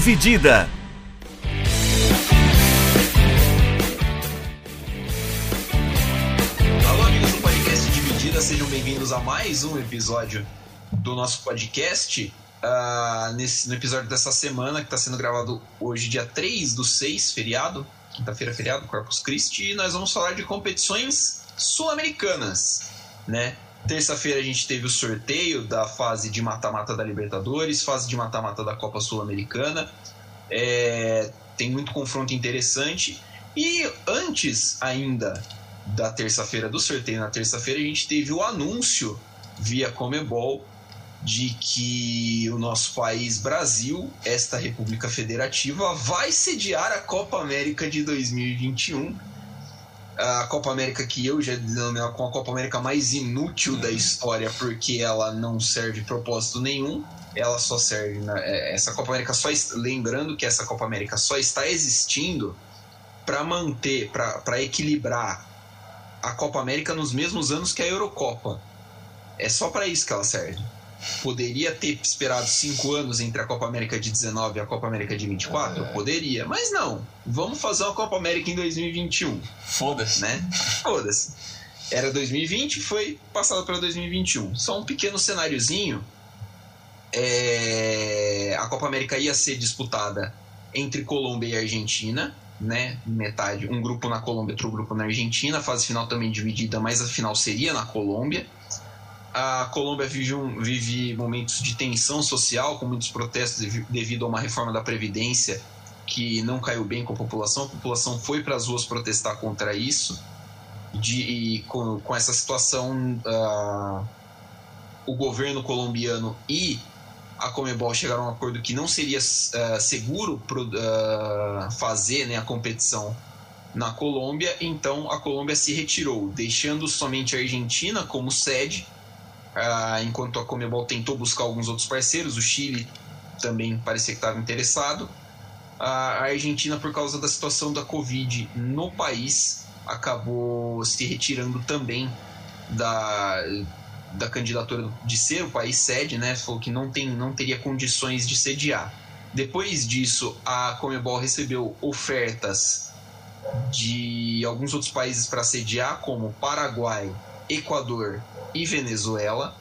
Dividida. Alô, amigos do podcast Dividida, sejam bem-vindos a mais um episódio do nosso podcast. Uh, nesse, no episódio dessa semana, que está sendo gravado hoje, dia 3 do 6, feriado, quinta-feira, feriado, Corpus Christi, e nós vamos falar de competições sul-americanas, né? Terça-feira a gente teve o sorteio da fase de mata-mata da Libertadores, fase de mata-mata da Copa Sul-Americana. É, tem muito confronto interessante. E antes ainda da terça-feira do sorteio, na terça-feira, a gente teve o anúncio via Comebol de que o nosso país, Brasil, esta República Federativa, vai sediar a Copa América de 2021 a Copa América que eu já denomino com a Copa América mais inútil da história, porque ela não serve propósito nenhum. Ela só serve. Na, é, essa Copa América só. Lembrando que essa Copa América só está existindo para manter, para equilibrar a Copa América nos mesmos anos que a Eurocopa. É só para isso que ela serve poderia ter esperado cinco anos entre a Copa América de 19 e a Copa América de 24? É. Poderia, mas não. Vamos fazer uma Copa América em 2021. Foda-se. Né? Foda-se. Era 2020, foi passado para 2021. Só um pequeno cenáriozinho. É... A Copa América ia ser disputada entre Colômbia e Argentina, né? Metade, um grupo na Colômbia, outro grupo na Argentina. A fase final também dividida, mas a final seria na Colômbia a Colômbia vive, um, vive momentos de tensão social, com muitos protestos devido a uma reforma da Previdência que não caiu bem com a população. A população foi para as ruas protestar contra isso. De, e com, com essa situação, uh, o governo colombiano e a Comebol chegaram a um acordo que não seria uh, seguro pro, uh, fazer né, a competição na Colômbia, então a Colômbia se retirou, deixando somente a Argentina como sede enquanto a Comebol tentou buscar alguns outros parceiros, o Chile também parecia que estava interessado. A Argentina, por causa da situação da Covid no país, acabou se retirando também da, da candidatura de ser o país sede, né? Falou que não, tem, não teria condições de sediar. Depois disso, a Comebol recebeu ofertas de alguns outros países para sediar, como Paraguai, Equador e Venezuela.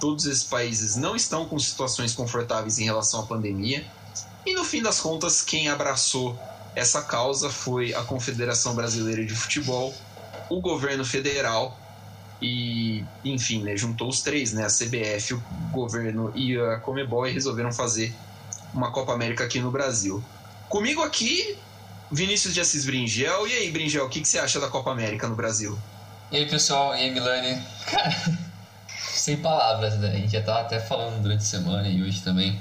Todos esses países não estão com situações confortáveis em relação à pandemia. E no fim das contas, quem abraçou essa causa foi a Confederação Brasileira de Futebol, o governo federal e, enfim, né, juntou os três, né, a CBF, o governo e a Comebol e resolveram fazer uma Copa América aqui no Brasil. Comigo aqui, Vinícius de Assis Bringel. E aí, Bringel, o que, que você acha da Copa América no Brasil? E aí, pessoal, e aí, Milani? Cara, sem palavras, né? A gente já tava até falando durante a semana e hoje também.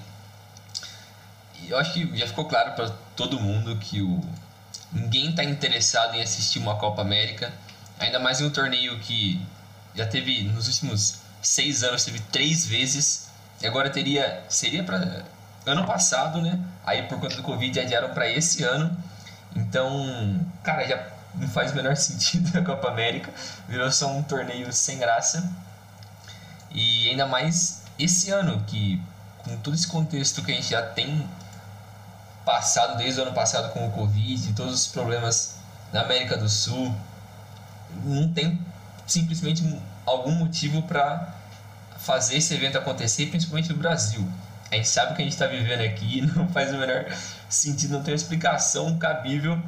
E eu acho que já ficou claro para todo mundo que o ninguém tá interessado em assistir uma Copa América, ainda mais em um torneio que já teve nos últimos seis anos teve três vezes e agora teria seria para ano passado, né? Aí por conta do Covid adiaram para esse ano. Então, cara, já não faz o menor sentido a Copa América, virou só um torneio sem graça. E ainda mais esse ano, que com todo esse contexto que a gente já tem passado desde o ano passado com o Covid, todos os problemas na América do Sul, não tem simplesmente algum motivo para fazer esse evento acontecer, principalmente no Brasil. A gente sabe o que a gente está vivendo aqui, não faz o menor sentido, não tem explicação cabível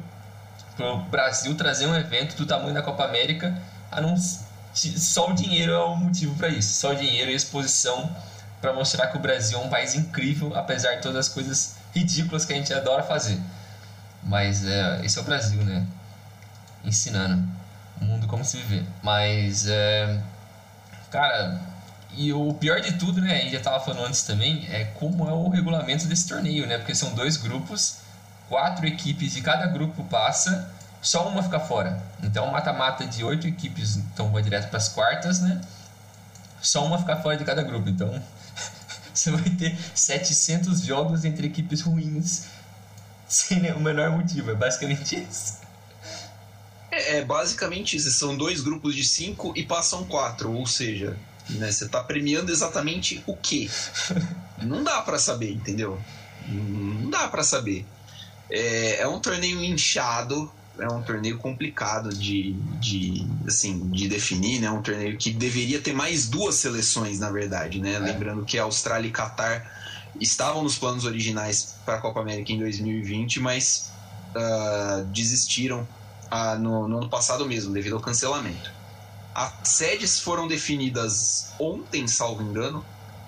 o Brasil trazer um evento do tamanho da Copa América, a não, só o dinheiro é o motivo para isso. Só o dinheiro e exposição para mostrar que o Brasil é um país incrível, apesar de todas as coisas ridículas que a gente adora fazer. Mas é, esse é o Brasil, né? Ensinando o mundo como se viver. Mas, é, cara, e o pior de tudo, né? A gente já estava falando antes também, é como é o regulamento desse torneio, né? Porque são dois grupos quatro equipes de cada grupo passa, só uma fica fora. Então, mata-mata de oito equipes, então vai direto para as quartas, né? Só uma fica fora de cada grupo. Então, você vai ter 700 jogos entre equipes ruins, sem o menor motivo. É basicamente isso. É, é basicamente isso. São dois grupos de cinco e passam quatro, ou seja, né, você está premiando exatamente o quê? Não dá para saber, entendeu? Não dá para saber. É, é um torneio inchado, é um torneio complicado de, de, assim, de definir, né? É um torneio que deveria ter mais duas seleções, na verdade, né? É. Lembrando que a Austrália e Catar estavam nos planos originais para a Copa América em 2020, mas uh, desistiram uh, no, no ano passado mesmo, devido ao cancelamento. As sedes foram definidas ontem, salvo engano.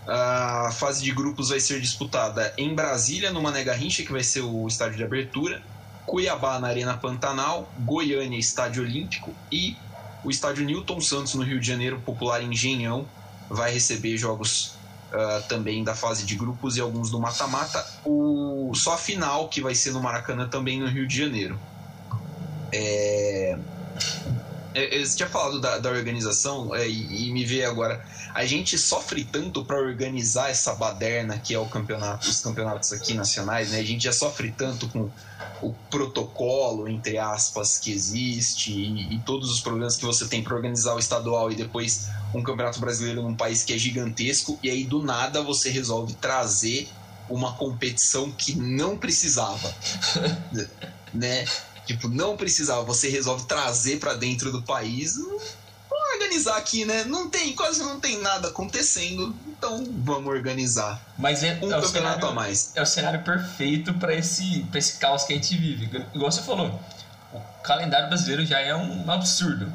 A fase de grupos vai ser disputada em Brasília, no Mané Garrincha, que vai ser o estádio de abertura. Cuiabá na Arena Pantanal, Goiânia Estádio Olímpico e o estádio Newton Santos no Rio de Janeiro, popular Engenhão, vai receber jogos uh, também da fase de grupos e alguns do mata-mata. O só a final que vai ser no Maracanã também no Rio de Janeiro. É... Eu tinha falado da, da organização é, e, e, me vê agora. A gente sofre tanto para organizar essa baderna que é o campeonato, os campeonatos aqui nacionais, né? A gente já sofre tanto com o protocolo, entre aspas, que existe e, e todos os problemas que você tem para organizar o estadual e depois um campeonato brasileiro num país que é gigantesco e aí do nada você resolve trazer uma competição que não precisava, né? Tipo, não precisava, você resolve trazer para dentro do país organizar aqui, né? Não tem, quase não tem nada acontecendo, então vamos organizar. Mas é, um é campeonato cenário, a mais. É o cenário perfeito para esse, pra esse caos que a gente vive. Igual você falou, o calendário brasileiro já é um absurdo.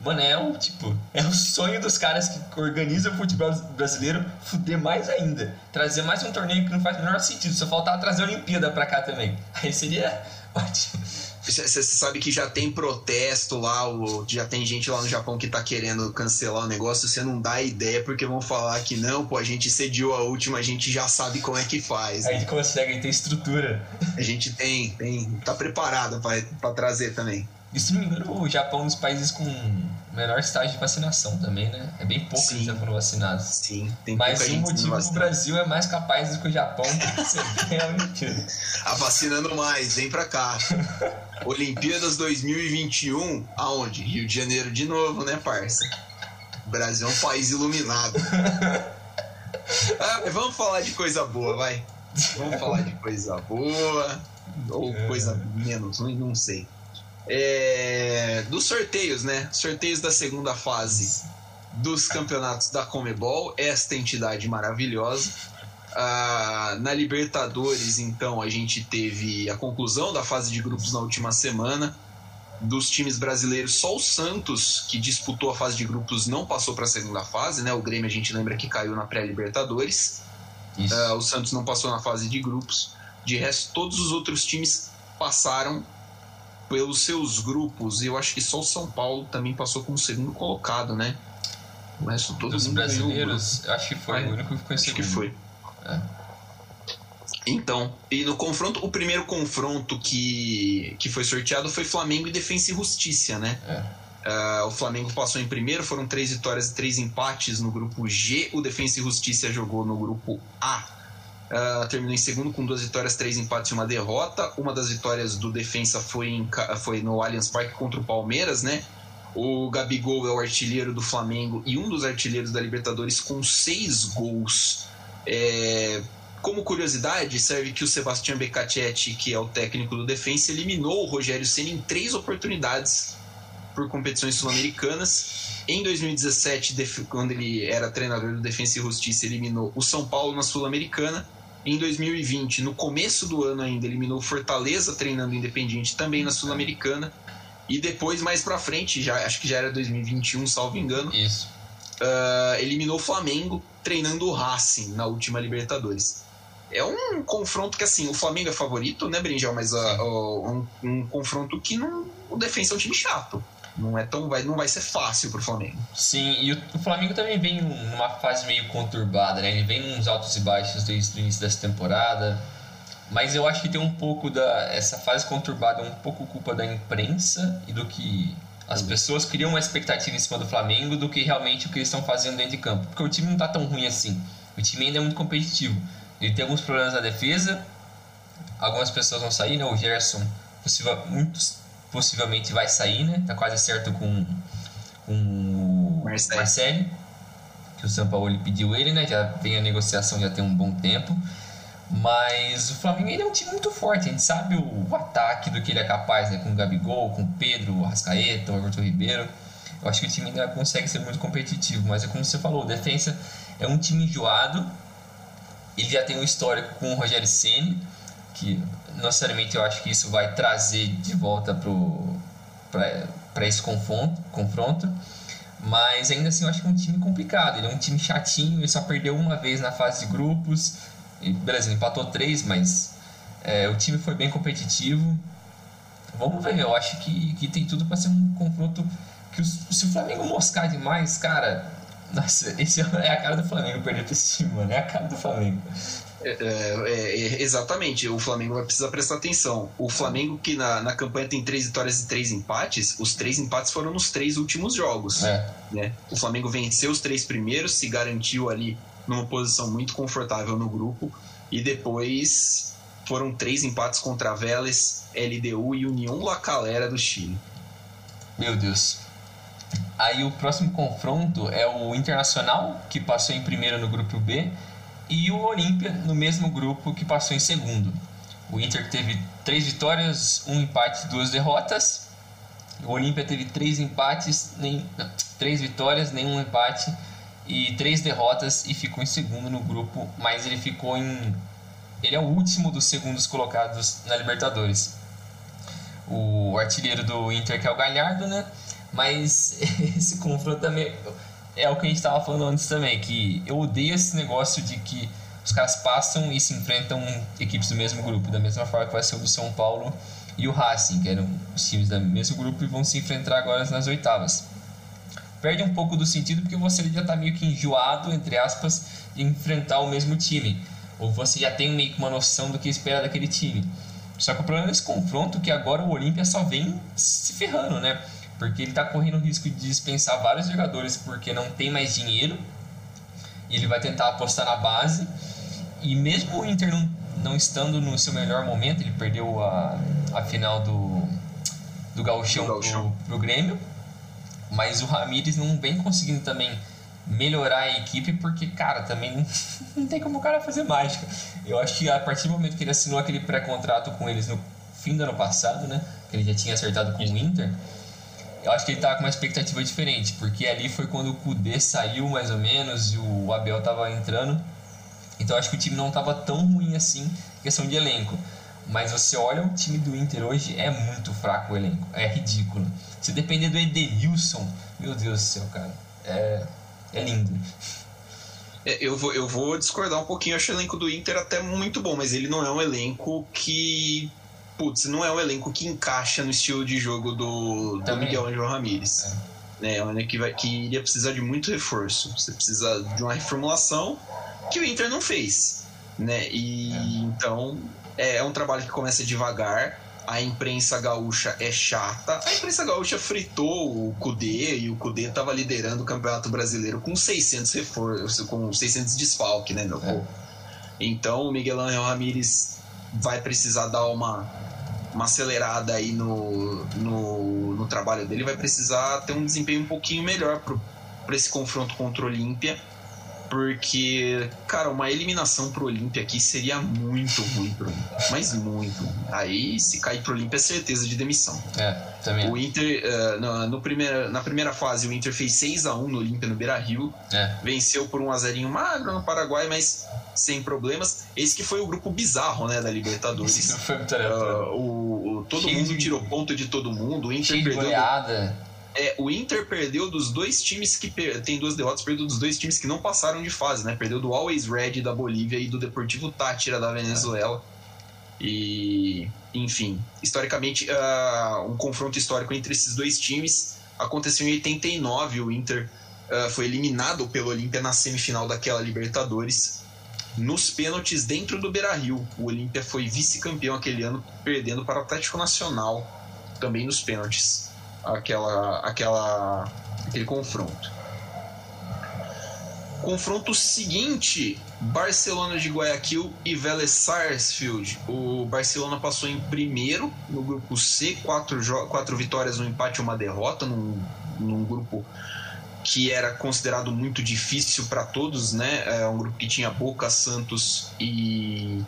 Mano, é o tipo, é o sonho dos caras que organizam o futebol brasileiro fuder mais ainda. Trazer mais um torneio que não faz o menor sentido. Só faltar trazer a Olimpíada pra cá também. Aí seria ótimo. Você sabe que já tem protesto lá, já tem gente lá no Japão que tá querendo cancelar o negócio, você não dá ideia porque vão falar que não, pô, a gente cediu a última, a gente já sabe como é que faz. A gente consegue, a gente tem estrutura. A gente tem, tem, tá preparado para trazer também. E se não me engano, o Japão é um dos países com menor estágio de vacinação também, né? É bem pouco que já foram vacinados. Sim, tem Mas o motivo que o Brasil é mais capaz do que o Japão é a Olimpíada. A vacinando mais, vem pra cá. Olimpíadas 2021, aonde? Rio de Janeiro de novo, né, parça? O Brasil é um país iluminado. Ah, vamos falar de coisa boa, vai. Vamos falar de coisa boa ou coisa menos, não sei é, dos sorteios, né? Sorteios da segunda fase dos campeonatos da Comebol, esta entidade maravilhosa. Ah, na Libertadores, então, a gente teve a conclusão da fase de grupos na última semana. Dos times brasileiros, só o Santos, que disputou a fase de grupos, não passou para a segunda fase, né? O Grêmio, a gente lembra que caiu na pré-Libertadores. Ah, o Santos não passou na fase de grupos. De resto, todos os outros times passaram pelos seus grupos, eu acho que só o São Paulo também passou como segundo colocado, né? O resto todo Dos brasileiros, acho que foi é, o único que ficou em segundo. Acho que foi. É. Então, e no confronto, o primeiro confronto que, que foi sorteado foi Flamengo e Defensa e Justiça, né? É. Uh, o Flamengo passou em primeiro, foram três vitórias e três empates no grupo G. O Defensa e Justiça jogou no grupo A Uh, terminou em segundo com duas vitórias, três empates e uma derrota. Uma das vitórias do Defensa foi, em, foi no Allianz Parque contra o Palmeiras, né? O Gabigol é o artilheiro do Flamengo e um dos artilheiros da Libertadores com seis gols. É, como curiosidade, serve que o Sebastião Beccacetti, que é o técnico do Defensa, eliminou o Rogério Senna em três oportunidades por competições sul-americanas. Em 2017, quando ele era treinador do Defensa e Justiça, eliminou o São Paulo na Sul-Americana em 2020, no começo do ano ainda, eliminou Fortaleza treinando Independiente também na Sul-Americana. E depois, mais pra frente, já, acho que já era 2021, salvo engano. Isso. Uh, eliminou o Flamengo treinando o Racing na última Libertadores. É um confronto que, assim, o Flamengo é favorito, né, Brinjal? Mas uh, uh, um, um, confronto que não, o Defensa é um time chato. Não é tão vai, não vai ser fácil pro Flamengo. Sim, e o, Flamengo também vem numa fase meio conturbada, né? Ele vem uns altos e baixos desde o início dessa temporada. Mas eu acho que tem um pouco da essa fase conturbada, um pouco culpa da imprensa e do que as pessoas criam uma expectativa em cima do Flamengo do que realmente o que eles estão fazendo dentro de campo. Porque o time não tá tão ruim assim. O time ainda é muito competitivo. Ele tem alguns problemas na defesa. Algumas pessoas vão sair, né? O Gerson, possível, muitos possivelmente vai sair, né? Tá quase certo com, com o Marcelo. que o São Paulo pediu ele, né? Já vem a negociação já tem um bom tempo. Mas o Flamengo ele é um time muito forte, a gente sabe o, o ataque do que ele é capaz, né? Com o Gabigol, com o Pedro, o Arrascaeta, o Everton Ribeiro. Eu acho que o time ainda consegue ser muito competitivo, mas é como você falou, o Defensa é um time enjoado. Ele já tem um histórico com o Rogério Ceni, que não necessariamente eu acho que isso vai trazer de volta para esse confronto, confronto. Mas ainda assim eu acho que é um time complicado. Ele é um time chatinho, ele só perdeu uma vez na fase de grupos. E, beleza, empatou três, mas é, o time foi bem competitivo. Vamos ver, eu acho que, que tem tudo para ser um confronto que se o Flamengo moscar demais, cara, nossa, esse é a cara do Flamengo perder pra esse time, mano. É a cara do Flamengo. É, é, é, exatamente, o Flamengo vai precisar prestar atenção. O Flamengo, que na, na campanha tem três vitórias e três empates, os três empates foram nos três últimos jogos. É. Né? O Flamengo venceu os três primeiros, se garantiu ali numa posição muito confortável no grupo, e depois foram três empates contra Vélez, LDU e União La Calera do Chile. Meu Deus. Aí o próximo confronto é o Internacional, que passou em primeiro no grupo B, e o Olímpia no mesmo grupo que passou em segundo. O Inter teve três vitórias, um empate, duas derrotas. O Olímpia teve três empates, nem, três vitórias, nenhum empate e três derrotas e ficou em segundo no grupo, mas ele ficou em ele é o último dos segundos colocados na Libertadores. O artilheiro do Inter que é o Galhardo, né? Mas esse confronto também é o que a gente estava falando antes também, que eu odeio esse negócio de que os caras passam e se enfrentam equipes do mesmo grupo, da mesma forma que vai ser o do São Paulo e o Racing, que eram os times do mesmo grupo e vão se enfrentar agora nas oitavas. Perde um pouco do sentido porque você já está meio que enjoado, entre aspas, de enfrentar o mesmo time. Ou você já tem meio que uma noção do que espera daquele time. Só que o problema desse confronto é que agora o Olímpia só vem se ferrando, né? Porque ele está correndo o risco de dispensar vários jogadores porque não tem mais dinheiro e ele vai tentar apostar na base. E mesmo o Inter não, não estando no seu melhor momento, ele perdeu a, a final do, do Gauchão, do Gauchão. Pro, pro Grêmio, mas o Ramires não vem conseguindo também melhorar a equipe porque, cara, também não, não tem como o cara fazer mágica. Eu acho que a partir do momento que ele assinou aquele pré-contrato com eles no fim do ano passado, né, que ele já tinha acertado com o Inter, eu acho que ele tava com uma expectativa diferente, porque ali foi quando o Kudê saiu mais ou menos e o Abel tava entrando. Então eu acho que o time não tava tão ruim assim, questão de elenco. Mas você olha o time do Inter hoje, é muito fraco o elenco. É ridículo. Se depender do Edenilson, meu Deus do céu, cara. É, é lindo. É, eu, vou, eu vou discordar um pouquinho. Eu acho o elenco do Inter até muito bom, mas ele não é um elenco que putz, não é um elenco que encaixa no estilo de jogo do, do Miguel Angel Ramírez. É. é um elenco que, vai, que iria precisar de muito reforço. Você precisa de uma reformulação que o Inter não fez. Né? E é. então é, é um trabalho que começa devagar. A imprensa gaúcha é chata. A imprensa gaúcha fritou o Cudê e o Cudê estava liderando o Campeonato Brasileiro com 600 reforços, com 600 desfalque, né, meu? É. Então o Miguel Angel Ramírez vai precisar dar uma, uma acelerada aí no, no, no trabalho dele, vai precisar ter um desempenho um pouquinho melhor para esse confronto contra o Olímpia porque, cara, uma eliminação pro Olímpia aqui seria muito ruim pro Olímpia. Mas muito. Aí, se cair pro Olímpia, é certeza de demissão. É, também. O Inter, uh, no, no primeira, na primeira fase, o Inter fez 6 a 1 no Olímpia no Beira Rio. É. Venceu por um a 0 magro no Paraguai, mas sem problemas. Esse que foi o grupo bizarro, né, da Libertadores. Isso foi muito uh, o, o, Todo Cheio mundo de... tirou ponto de todo mundo. O Inter Cheio perdeu. De goleada. É, o Inter perdeu dos dois times que per... tem duas derrotas, perdeu dos dois times que não passaram de fase, né? Perdeu do Always Red da Bolívia e do Deportivo Tátira da Venezuela. E, enfim, historicamente, uh, um confronto histórico entre esses dois times aconteceu em 89. O Inter uh, foi eliminado pelo Olímpia na semifinal daquela Libertadores. Nos pênaltis dentro do Beira Rio, o Olímpia foi vice-campeão aquele ano, perdendo para o Atlético Nacional também nos pênaltis aquela, aquela, aquele confronto. Confronto seguinte: Barcelona de Guayaquil e Vélez Sarsfield. O Barcelona passou em primeiro no grupo C, quatro, quatro vitórias, um empate e uma derrota, num, num grupo que era considerado muito difícil para todos, né? É um grupo que tinha Boca, Santos e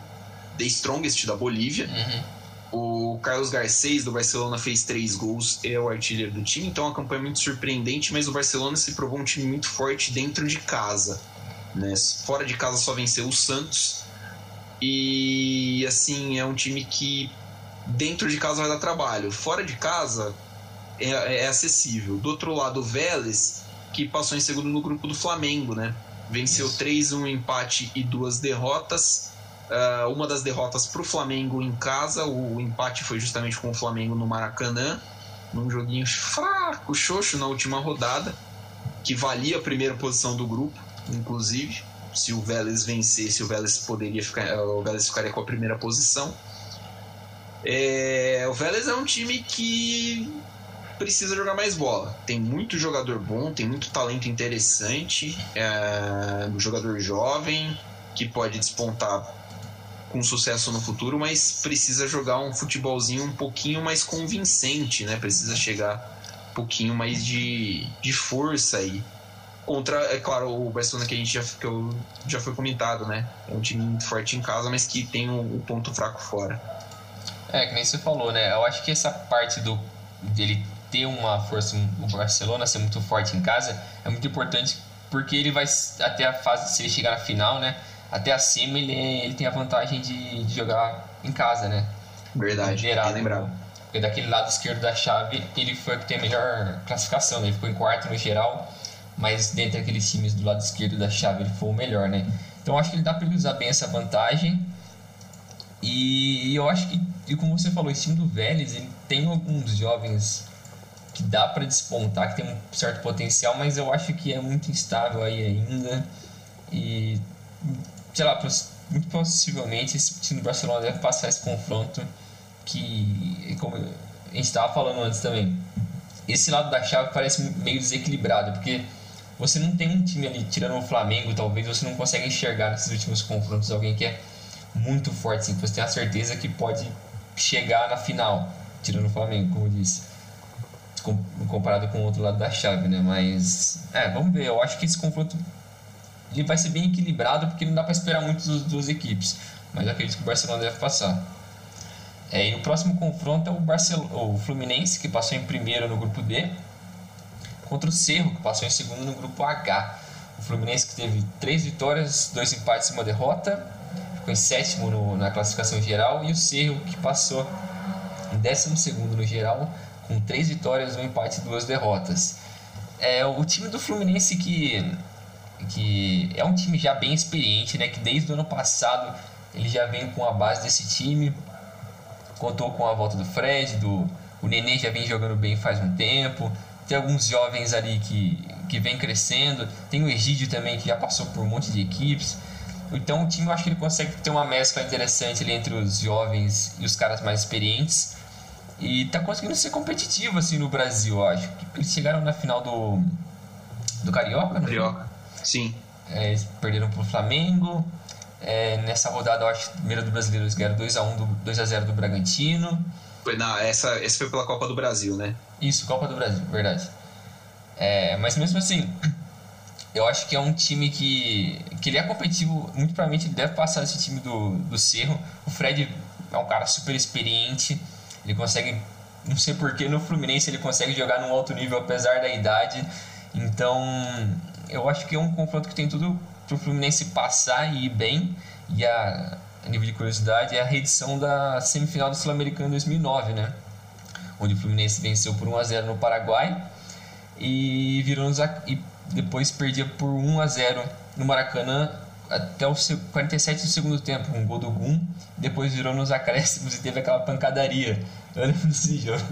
The Strongest da Bolívia. Uhum. O Carlos Garcês do Barcelona fez três gols e é o artilheiro do time, então é uma campanha muito surpreendente, mas o Barcelona se provou um time muito forte dentro de casa. Né? Fora de casa só venceu o Santos. E assim, é um time que dentro de casa vai dar trabalho. Fora de casa é, é acessível. Do outro lado, o Vélez, que passou em segundo no grupo do Flamengo, né? Venceu Isso. 3, um empate e duas derrotas. Uh, uma das derrotas para o Flamengo em casa, o empate foi justamente com o Flamengo no Maracanã, num joguinho fraco, xoxo na última rodada, que valia a primeira posição do grupo, inclusive. Se o Vélez vencesse, o Vélez poderia ficar, o Vélez ficaria com a primeira posição. É, o Vélez é um time que precisa jogar mais bola. Tem muito jogador bom, tem muito talento interessante, é, um jogador jovem que pode despontar com sucesso no futuro, mas precisa jogar um futebolzinho um pouquinho mais convincente, né? Precisa chegar um pouquinho mais de, de força aí. Contra, é claro, o Barcelona que a gente já, que eu, já foi comentado, né? É um time muito forte em casa, mas que tem um, um ponto fraco fora. É, que nem você falou, né? Eu acho que essa parte do dele ter uma força, o Barcelona ser muito forte em casa, é muito importante porque ele vai até a fase, se ele chegar na final, né? Até acima ele, ele tem a vantagem de, de jogar em casa, né? Verdade, Liderado, lembrado. Porque daquele lado esquerdo da chave, ele foi o que tem a melhor classificação, né? Ele ficou em quarto no geral, mas dentre aqueles times do lado esquerdo da chave, ele foi o melhor, né? Então acho que ele dá para ele usar bem essa vantagem. E, e eu acho que, e como você falou, esse time do Vélez, ele tem alguns jovens que dá para despontar, que tem um certo potencial, mas eu acho que é muito instável aí ainda. E, sei lá, muito possivelmente esse time do Barcelona deve passar esse confronto que, como a gente estava falando antes também, esse lado da chave parece meio desequilibrado, porque você não tem um time ali, tirando o Flamengo, talvez você não consegue enxergar nesses últimos confrontos alguém que é muito forte, assim, que você tem a certeza que pode chegar na final, tirando o Flamengo, como eu disse comparado com o outro lado da chave, né? Mas, é, vamos ver. Eu acho que esse confronto ele vai ser bem equilibrado porque não dá para esperar muito das duas equipes. Mas acredito que o Barcelona deve passar. É, e o próximo confronto é o, Barcelona, o Fluminense, que passou em primeiro no grupo D, contra o Cerro, que passou em segundo no grupo H. O Fluminense que teve três vitórias, dois empates e uma derrota, ficou em sétimo no, na classificação geral, e o Cerro que passou em décimo segundo no geral, com três vitórias, um empate e duas derrotas. É o time do Fluminense que, que é um time já bem experiente, né? Que desde o ano passado ele já vem com a base desse time. Contou com a volta do Fred, do o Nenê já vem jogando bem faz um tempo. Tem alguns jovens ali que, que vem crescendo. Tem o Egídio também que já passou por um monte de equipes. Então o time eu acho que ele consegue ter uma mescla interessante ali entre os jovens e os caras mais experientes. E tá conseguindo ser competitivo assim no Brasil, eu acho. Eles chegaram na final do. do Carioca, não Carioca, sim. É, eles perderam pro Flamengo. É, nessa rodada, eu acho que primeira do brasileiro eles ganharam 2x1 2x0 do Bragantino. Foi, não, essa, essa foi pela Copa do Brasil, né? Isso, Copa do Brasil, verdade. É, mas mesmo assim, eu acho que é um time que, que ele é competitivo, muito provavelmente ele deve passar esse time do, do Cerro. O Fred é um cara super experiente ele consegue, não sei porquê, no Fluminense ele consegue jogar num alto nível apesar da idade. Então, eu acho que é um confronto que tem tudo para o Fluminense passar e ir bem. E a, a nível de curiosidade é a reedição da semifinal do Sul-Americano 2009, né? Onde o Fluminense venceu por 1 a 0 no Paraguai e virou nos, e depois perdia por 1 a 0 no Maracanã até o 47 do segundo tempo, um gol do Gum, depois virou nos acréscimos e teve aquela pancadaria. Eu lembro desse jogo.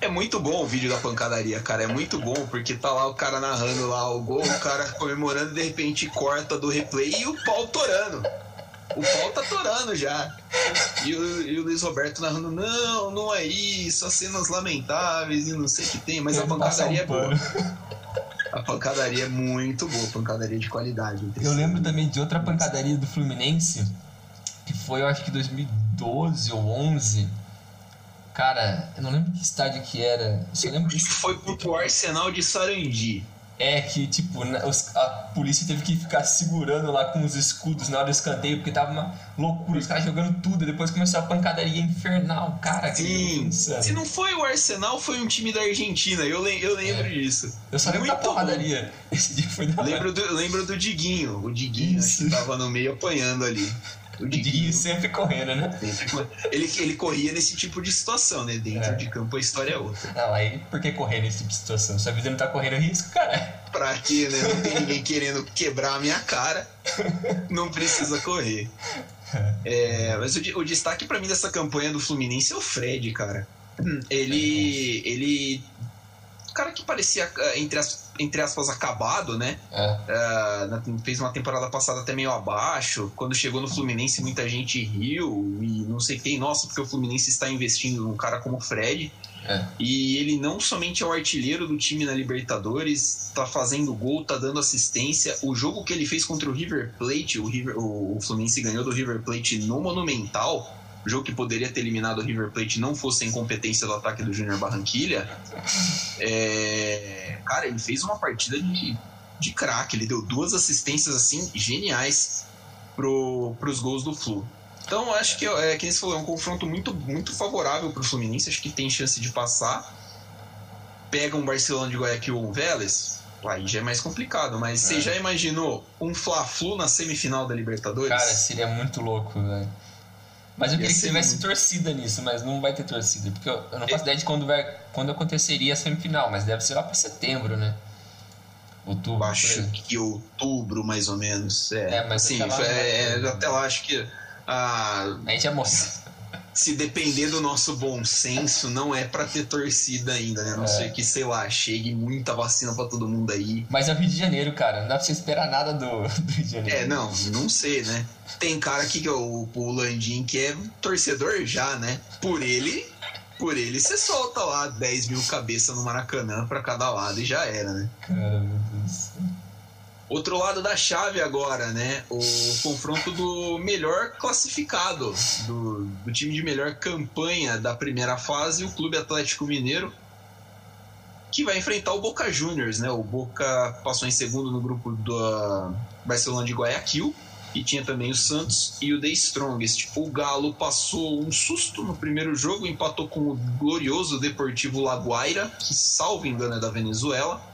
É muito bom o vídeo da pancadaria, cara. É muito bom, porque tá lá o cara narrando lá o gol, o cara comemorando, de repente corta do replay e o pau torando. O pau tá torando já. E o, e o Luiz Roberto narrando, não, não é isso, as cenas lamentáveis e não sei o que tem, mas a pancadaria é boa. A pancadaria é muito boa, pancadaria de qualidade. Eu lembro também de outra pancadaria do Fluminense, que foi, eu acho que 2012 ou 11. Cara, eu não lembro que estádio que era. Você lembra? Isso foi contra o Arsenal de Sarandi. É, que tipo, a polícia teve que ficar segurando lá com os escudos na hora do escanteio, porque tava uma loucura, os caras jogando tudo, depois começou a pancadaria infernal, cara. Sim, se não foi o Arsenal, foi um time da Argentina, eu, le eu lembro é. disso. Eu só lembro da porradaria. Esse dia foi da lembro do, lembro do Diguinho, o Diguinho que tava no meio apanhando ali. O Diguinho sempre correndo, né? Ele, ele corria nesse tipo de situação, né? Dentro é. de campo a história é outra. Não, aí por que correr nesse tipo de situação? Sua vida não tá correndo risco, cara. Pra quê, né? Não tem ninguém querendo quebrar a minha cara. Não precisa correr. É, mas o, o destaque para mim dessa campanha do Fluminense é o Fred, cara. Ele. Ele. O cara que parecia, eh, entre as entre aspas, acabado, né? É. Uh, fez uma temporada passada até meio abaixo. Quando chegou no Fluminense, muita gente riu e não sei quem, nossa, porque o Fluminense está investindo num cara como o Fred. É. E ele não somente é o artilheiro do time na Libertadores, está fazendo gol, está dando assistência. O jogo que ele fez contra o River Plate, o, River, o Fluminense ganhou do River Plate no Monumental jogo que poderia ter eliminado o River Plate não fosse a incompetência do ataque do Júnior Barranquilha, é, cara, ele fez uma partida de, de craque. Ele deu duas assistências assim geniais pro, pros gols do Flu. Então acho que é que você falou, é um confronto muito, muito favorável para o Fluminense. Acho que tem chance de passar. Pega um Barcelona de Guayaquil ou um Vélez, aí já é mais complicado. Mas é. você já imaginou um Fla-Flu na semifinal da Libertadores? Cara, seria muito louco, velho. Mas eu queria que tivesse torcida nisso, mas não vai ter torcida. Porque eu, eu não faço é. ideia de quando, vai, quando aconteceria a semifinal, mas deve ser lá para setembro, né? Outubro. Acho que outubro, mais ou menos. É, é mas assim, até lá, é, é, até lá acho que. Ah, a gente é moça se depender do nosso bom senso, não é para ter torcida ainda, né? A não é. ser que, sei lá, chegue muita vacina para todo mundo aí. Mas é o Rio de Janeiro, cara. Não dá pra você esperar nada do, do Rio de Janeiro. É, não, não sei, né? Tem cara aqui que é o, o Landim que é torcedor já, né? Por ele, por ele você solta lá 10 mil cabeças no Maracanã para cada lado e já era, né? Cara, meu Deus. Outro lado da chave agora, né? O confronto do melhor classificado, do, do, time de melhor campanha da primeira fase, o Clube Atlético Mineiro, que vai enfrentar o Boca Juniors, né? O Boca passou em segundo no grupo do Barcelona de Guayaquil e tinha também o Santos e o The Strongest. O Galo passou um susto no primeiro jogo, empatou com o glorioso Deportivo Laguaira, que salvo engano é da Venezuela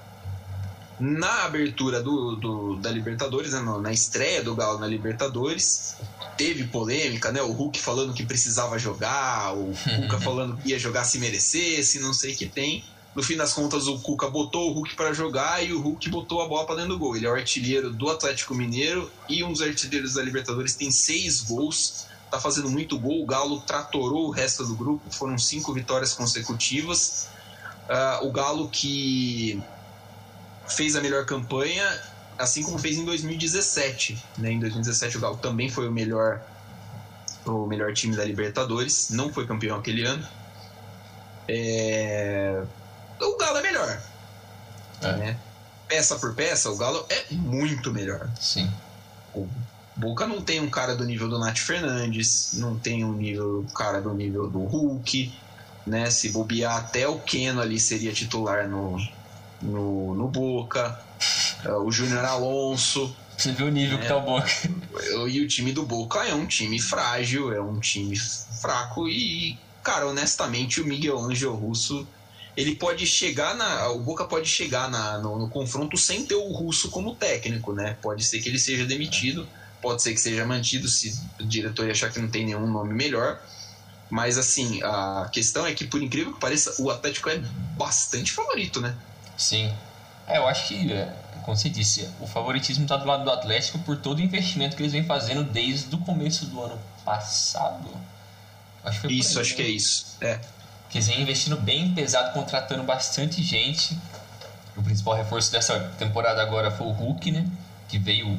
na abertura do, do da Libertadores, né, na estreia do Galo na Libertadores, teve polêmica, né? O Hulk falando que precisava jogar, o Cuca falando que ia jogar se merecesse, não sei o que tem. No fim das contas, o Cuca botou o Hulk para jogar e o Hulk botou a bola para dentro do gol. Ele é o artilheiro do Atlético Mineiro e um dos artilheiros da Libertadores tem seis gols. Tá fazendo muito gol. O Galo tratorou o resto do grupo. Foram cinco vitórias consecutivas. Uh, o Galo que fez a melhor campanha, assim como fez em 2017. Né? Em 2017 o Galo também foi o melhor o melhor time da Libertadores, não foi campeão aquele ano. É... O Galo é melhor. É. Né? Peça por peça, o Galo é muito melhor. Sim. O Boca não tem um cara do nível do Nath Fernandes, não tem um nível cara do nível do Hulk, né? Se bobear até o Keno ali seria titular no, no, no Boca, é, o Júnior Alonso. Você viu o nível que tá o Boca. E o time do Boca é um time frágil, é um time fraco e, cara, honestamente, o Miguel Angel Russo ele pode chegar na. O Boca pode chegar na, no, no, confronto sem ter o russo como técnico, né? Pode ser que ele seja demitido, pode ser que seja mantido se o diretor achar que não tem nenhum nome melhor. Mas assim, a questão é que, por incrível que pareça, o Atlético é bastante favorito, né? Sim. É, eu acho que, é, como você disse, o favoritismo está do lado do Atlético por todo o investimento que eles vêm fazendo desde o começo do ano passado. Acho que isso, aí, acho né? que é isso. É. Que eles vêm investindo bem pesado, contratando bastante gente. O principal reforço dessa temporada agora foi o Hulk, né? Que veio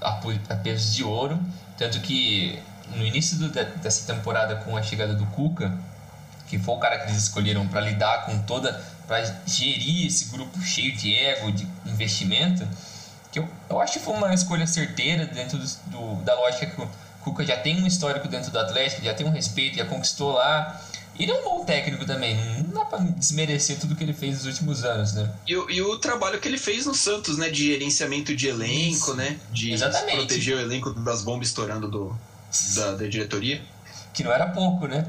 a, a peso de ouro. Tanto que no início do, dessa temporada, com a chegada do Cuca, que foi o cara que eles escolheram para lidar com toda para gerir esse grupo cheio de ego, de investimento, que eu, eu acho que foi uma escolha certeira dentro do, do, da lógica que o Cuca já tem um histórico dentro do Atlético, já tem um respeito, já conquistou lá. Ele é um bom técnico também, não dá pra desmerecer tudo que ele fez nos últimos anos, né? E, o- e o trabalho que ele fez no Santos, né? De gerenciamento de elenco, Isso. né? De Exatamente. proteger o elenco das bombas estourando do, da, da diretoria, Que não era pouco, né?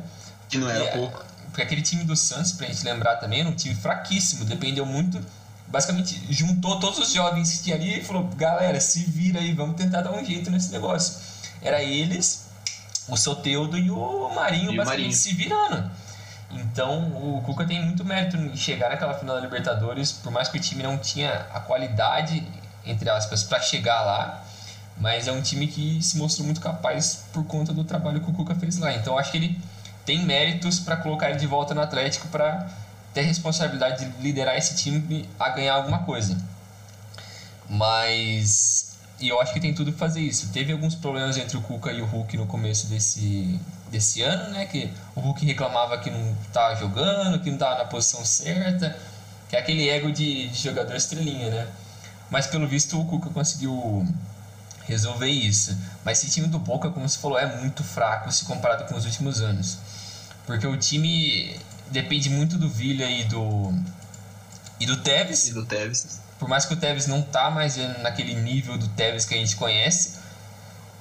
que não era E, pouco. Porque aquele time do Santos, pra gente lembrar também, era um time fraquíssimo, dependeu muito. Basicamente, juntou todos os jovens que tinha ali e falou: galera, se vira aí, vamos tentar dar um jeito nesse negócio. Era eles, o Soteudo e o Marinho, E o basicamente Marinho. se virando. Então, o Cuca tem muito mérito em chegar naquela final da Libertadores, por mais que o time não tinha a qualidade, entre aspas, para chegar lá. Mas é um time que se mostrou muito capaz por conta do trabalho que o Cuca fez lá. Então, acho que ele tem méritos para colocar ele de volta no Atlético para ter a responsabilidade de liderar esse time a ganhar alguma coisa. Mas e eu acho que tem tudo para fazer isso. Teve alguns problemas entre o Cuca e o Hulk no começo desse, desse ano, né? Que o Hulk reclamava que não estava jogando, que não estava na posição certa, que é aquele ego de, de jogador estrelinha, né? Mas pelo visto o Cuca conseguiu resolver isso. Mas esse time do Boca, como você falou, é muito fraco se comparado com os últimos anos. Porque o time depende muito do Villa e do e do Tevez. E do Tevez. Por mais que o Tevez não tá mais naquele nível do Tevez que a gente conhece,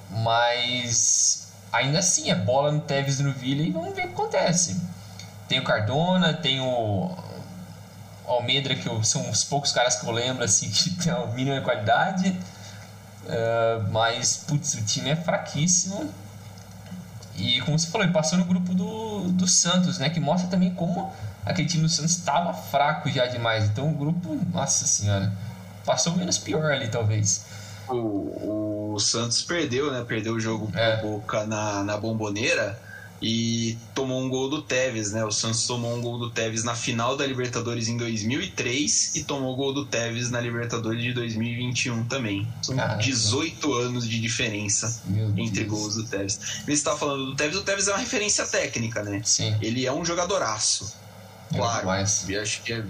mas ainda assim é bola no Tevez e no Villa e vamos ver o que acontece. Tem o Cardona, tem o Almedra, que eu, são os poucos caras que eu lembro assim que tem a mínima qualidade. Uh, mas, putz, o time é fraquíssimo. E como você falou, ele passou no grupo do, do Santos, né? Que mostra também como aquele time do Santos estava fraco já demais. Então o grupo, nossa senhora, passou menos pior ali, talvez. O, o Santos perdeu, né? Perdeu o jogo É. Boca na, na bomboneira e tomou um gol do Tevez, né? O Santos tomou um gol do Tevez na final da Libertadores em 2003 e tomou o gol do Tevez na Libertadores de 2021 também. São Caramba. 18 anos de diferença Meu entre Deus. gols do Tevez. Você estava falando do Tevez, o Tevez é uma referência técnica, né? Sim, Ele é um jogadoraço. é Claro, eu acho que é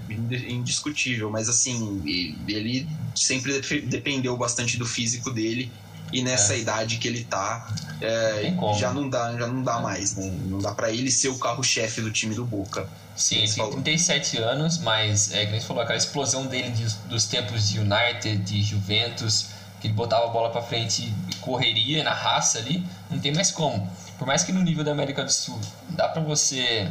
indiscutível, mas assim, ele sempre dependeu bastante do físico dele e nessa É. idade que ele tá, é, já não dá, já não dá mais, né? Não dá pra ele ser o carro-chefe do time do Boca. Sim, ele tem falou. 37 anos, mas é que nem você falou, aquela explosão dele de- dos tempos de United, de Juventus, que ele botava a bola pra frente e correria na raça ali, não tem mais como. Por mais que no nível da América do Sul dá pra você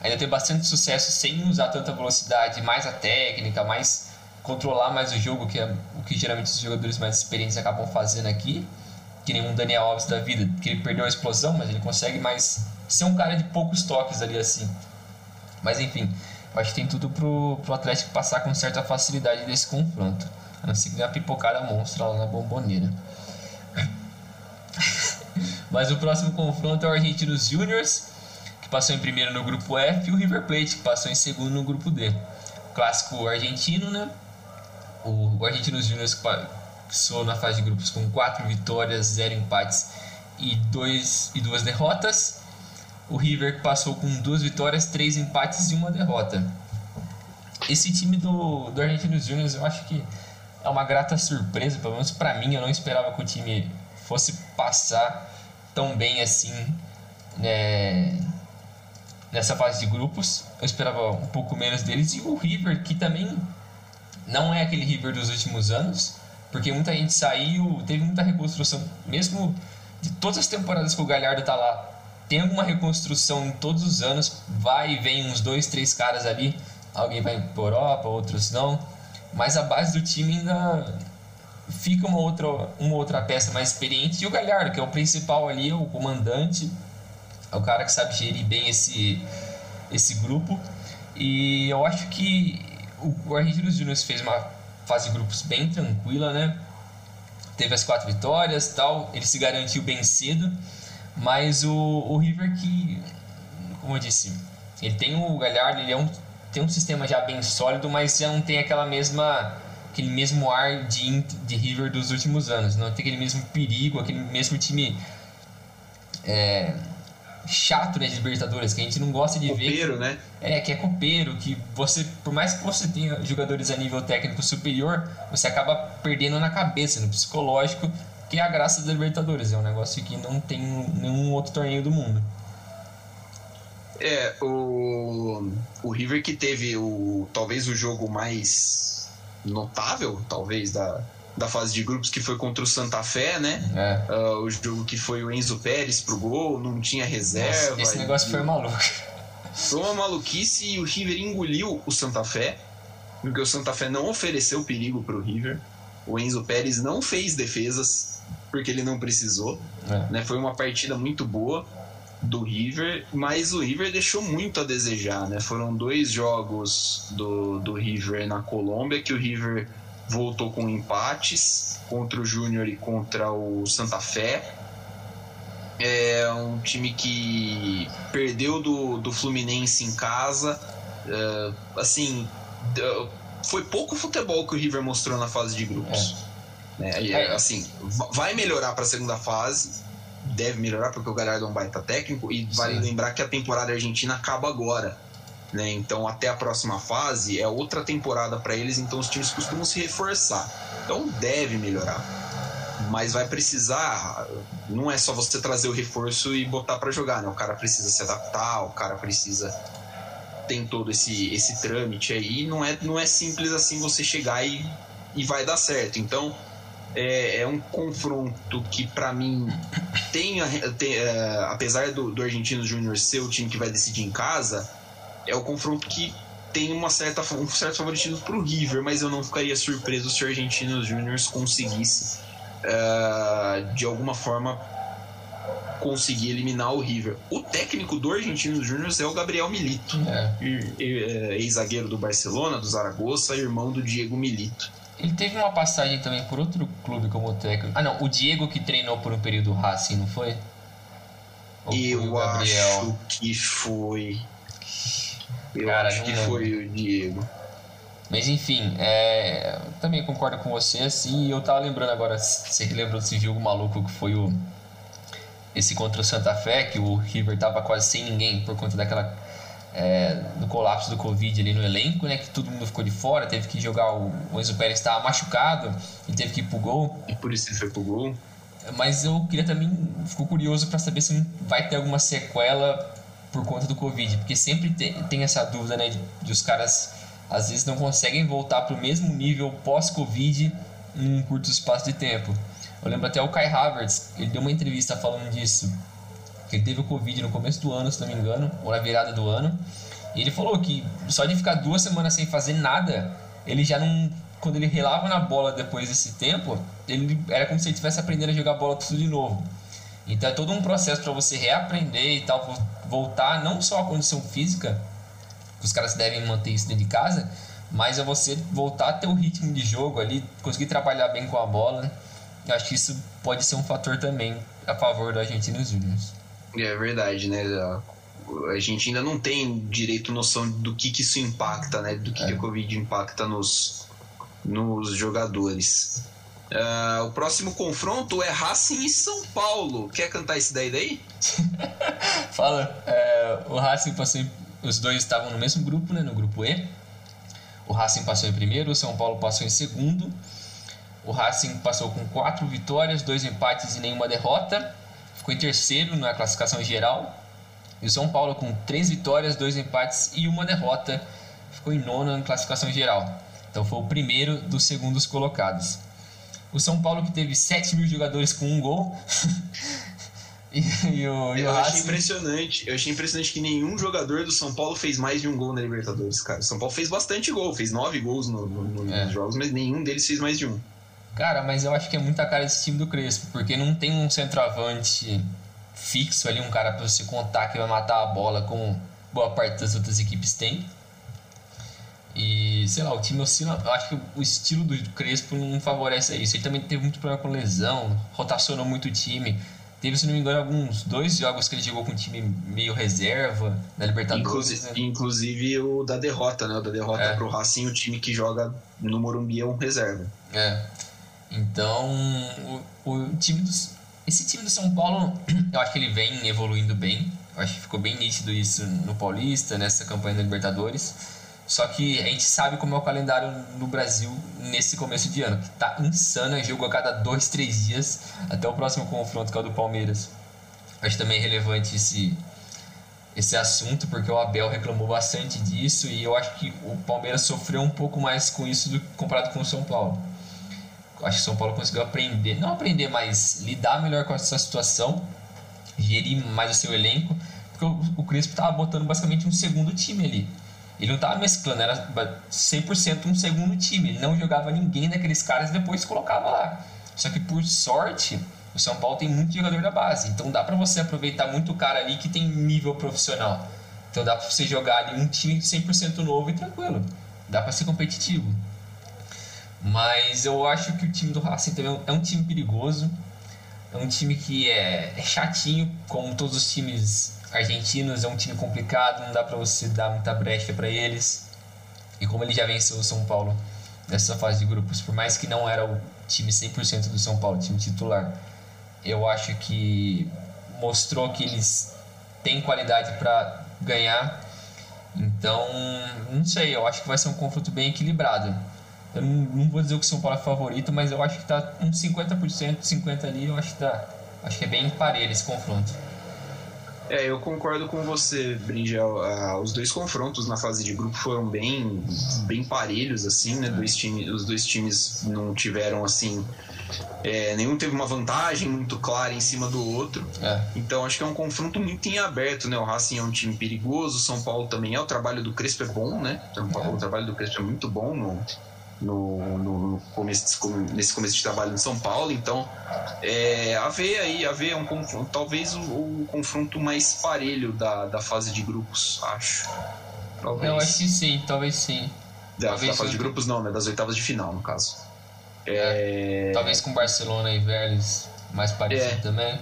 ainda ter bastante sucesso sem usar tanta velocidade, mais a técnica, mais controlar mais o jogo, que é o que geralmente os jogadores mais experientes acabam fazendo aqui, que nem um Daniel Alves da vida, que ele perdeu a explosão, mas ele consegue mais ser um cara de poucos toques ali assim. Mas enfim, eu acho que tem tudo pro, pro Atlético passar com certa facilidade desse confronto. A não ser que dê uma pipocada monstra lá na bomboneira. Mas o próximo confronto é o Argentinos Juniors, que passou em primeiro no grupo F, e o River Plate, que passou em segundo no grupo D. Clássico argentino, né? O, Argentinos Juniors passou na fase de grupos com 4 vitórias, 0 empates e, dois, e duas derrotas. O River passou com duas vitórias, três empates e uma derrota. Esse time do, do Argentinos Juniors eu acho que é uma grata surpresa, pelo menos pra mim. Eu não esperava que o time fosse passar tão bem assim né, nessa fase de grupos. Eu esperava um pouco menos deles. E o River, que também não é aquele River dos últimos anos, porque muita gente saiu, teve muita reconstrução, mesmo de todas as temporadas que o Galhardo tá lá, tem alguma reconstrução em todos os anos, vai e vem uns dois, três caras ali, alguém vai para Europa, outros não, mas a base do time ainda fica uma outra, uma outra peça mais experiente e o Galhardo, que é o principal ali, o comandante, é o cara que sabe gerir bem esse, esse grupo. E eu acho que o, Argentinos Juniors fez uma fase de grupos bem tranquila, né? Teve as quatro vitórias tal, ele se garantiu bem cedo, mas o, o River que, como eu disse, ele tem o Galhardo, ele é um, tem um sistema já bem sólido, mas já não tem aquela mesma aquele mesmo ar de, de River dos últimos anos, não tem aquele mesmo perigo, aquele mesmo time é, chato né, de Libertadores, que a gente não gosta de ver. Copeiro, né? É, que é copeiro, que você, por mais que você tenha jogadores a nível técnico superior, você acaba perdendo na cabeça, no psicológico, que é a graça da Libertadores. É um negócio que não tem em nenhum outro torneio do mundo. É, o, o River que teve o talvez o jogo mais notável, talvez, da, da fase de grupos, que foi contra o Santa Fé, né? É. Uh, o jogo que foi o Enzo Pérez pro gol, não tinha reserva. Nossa, esse negócio e, foi maluco. Foi uma maluquice e o River engoliu o Santa Fé, porque o Santa Fé não ofereceu perigo pro River. O Enzo Pérez não fez defesas, porque ele não precisou. É. Né? Foi uma partida muito boa do River, mas o River deixou muito a desejar, né? Foram dois jogos do, do River na Colômbia que o River voltou com empates contra o Júnior e contra o Santa Fé. É um time que perdeu do, do Fluminense em casa. É, assim, foi pouco futebol que o River mostrou na fase de grupos. É. É, assim, vai melhorar para a segunda fase, deve melhorar porque o Galhardo é um baita técnico e vale lembrar que a temporada argentina acaba agora. Né? Então, até a próxima fase é outra temporada para eles, então os times costumam se reforçar. Então, deve melhorar. Mas vai precisar, não é só você trazer o reforço e botar para jogar, né? O cara precisa se adaptar, o cara precisa tem todo esse, esse trâmite aí, não é, não é simples assim você chegar e, e vai dar certo. Então, é, é um confronto que, para mim, tem, tem é, apesar do, do Argentino Júnior ser o time que vai decidir em casa, é o confronto que tem uma certa, um certo favoritismo para o River, mas eu não ficaria surpreso se o Argentino Júnior conseguisse, uh, de alguma forma, conseguir eliminar o River. O técnico do Argentino Júnior é o Gabriel Milito, é. é. ex-zagueiro do Barcelona, do Zaragoza, irmão do Diego Milito. Ele teve uma passagem também por outro clube como técnico. Ah, não, o Diego que treinou por um período Racing, não foi? Ou eu foi acho que foi. Eu Cara, acho que lembro. foi o Diego. Mas enfim, é, também concordo com você, assim, eu tava lembrando agora, você lembrou desse jogo maluco que foi o esse contra o Santa Fé, que o River tava quase sem ninguém por conta daquela é, do colapso do Covid ali no elenco, né? Que todo mundo ficou de fora, teve que jogar o, o Enzo Pérez estava machucado e teve que ir pro gol. E por isso ele foi pro gol. Mas eu queria também, ficou curioso para saber se vai ter alguma sequela por conta do Covid, porque sempre tem, essa dúvida, né? De, de os caras às vezes não conseguem voltar para o mesmo nível pós-Covid em um curto espaço de tempo. Eu lembro até o Kai Havertz, ele deu uma entrevista falando disso ele teve o Covid no começo do ano, se não me engano, ou na virada do ano. E ele falou que só de ficar duas semanas sem fazer nada, ele já não. Quando ele relava na bola depois desse tempo, ele era como se ele estivesse aprendendo a jogar bola tudo de novo. Então é todo um processo para você reaprender e tal, voltar não só à condição física, que os caras devem manter isso dentro de casa, mas é você voltar a ter o ritmo de jogo ali, conseguir trabalhar bem com a bola. Eu acho que isso pode ser um fator também a favor do Argentinos Juniors. É verdade, né? A gente ainda não tem direito noção do que, que isso impacta, né? Do que, é. que a Covid impacta nos, nos jogadores. Uh, o próximo confronto é Racing e São Paulo. Quer cantar esse daí daí? Fala. É, o Racing passou em, Os dois estavam no mesmo grupo, né? No grupo E. O Racing passou em primeiro, o São Paulo passou em segundo. O Racing passou com quatro vitórias, dois empates e nenhuma derrota ficou em terceiro na classificação geral. E o São Paulo, com três vitórias, dois empates e uma derrota, ficou em nono na classificação geral. Então foi o primeiro dos segundos colocados. O São Paulo, que teve 7 mil jogadores com um gol. e, e o, e eu achei impressionante. Eu achei impressionante que nenhum jogador do São Paulo fez mais de um gol na Libertadores, cara. O São Paulo fez bastante gol, fez nove gols no, no, é. nos jogos, mas nenhum deles fez mais de um. Cara, mas eu acho que é muita cara desse time do Crespo, porque não tem um centroavante fixo ali, um cara para você contar que vai matar a bola como boa parte das outras equipes tem. E, sei lá, o time oscila. Eu acho que o estilo do Crespo não favorece isso. Ele também teve muito problema com lesão, rotacionou muito o time. Teve, se não me engano, alguns dois jogos que ele jogou com um time meio reserva na Libertadores. Inclusive, né? inclusive o da derrota, né? O da derrota é. pro Racing, o time que joga no Morumbi é um reserva. É. Então, o, o time esse time do São Paulo, eu acho que ele vem evoluindo bem. Eu acho que ficou bem nítido isso no Paulista, nessa campanha da Libertadores. Só que a gente sabe como é o calendário no Brasil nesse começo de ano, tá insano, é jogo a cada dois, três dias, até o próximo confronto, que é o do Palmeiras. Acho também relevante esse, esse assunto, porque o Abel reclamou bastante disso e eu acho que o Palmeiras sofreu um pouco mais com isso do comparado com o São Paulo. Acho que o São Paulo conseguiu aprender, não aprender, mas lidar melhor com essa situação, gerir mais o seu elenco, porque o, o Crespo estava botando basicamente um segundo time ali. Ele não estava mesclando, era 100% um segundo time. Ele não jogava ninguém daqueles caras e depois colocava lá. Só que por sorte, o São Paulo tem muito jogador da base, então dá para você aproveitar muito o cara ali que tem nível profissional. Então dá para você jogar ali um time 100% novo e tranquilo. Dá para ser competitivo. Mas eu acho que o time do Racing também é um time perigoso. É um time que é, é chatinho, como todos os times argentinos. É um time complicado, não dá para você dar muita brecha para eles. E como ele já venceu o São Paulo nessa fase de grupos, por mais que não era o time 100% do São Paulo, time titular, eu acho que mostrou que eles têm qualidade para ganhar. Então, não sei, eu acho que vai ser um confronto bem equilibrado. Eu não, não vou dizer que o São Paulo é favorito, mas eu acho que tá uns 50%, 50% ali, eu acho que tá. Acho que é bem parelho esse confronto. É, eu concordo com você, Bringel. Uh, os dois confrontos na fase de grupo foram bem, bem parelhos, assim, né? Dois time, os dois times não tiveram, assim, é, nenhum teve uma vantagem muito clara em cima do outro. É. Então acho que é um confronto muito em aberto, né? O Racing é um time perigoso, o São Paulo também é. O trabalho do Crespo é bom, né? É. O trabalho do Crespo é muito bom no, no, no começo, nesse começo de trabalho em São Paulo. Então, é, a ver aí, a ver é um confronto, talvez o, o, confronto mais parelho da, da fase de grupos, acho. Talvez. Eu acho que sim, talvez sim. Da, talvez da fase de grupos não, né? Das oitavas de final, no caso. É... Talvez com Barcelona e Vélez mais parecido é. também.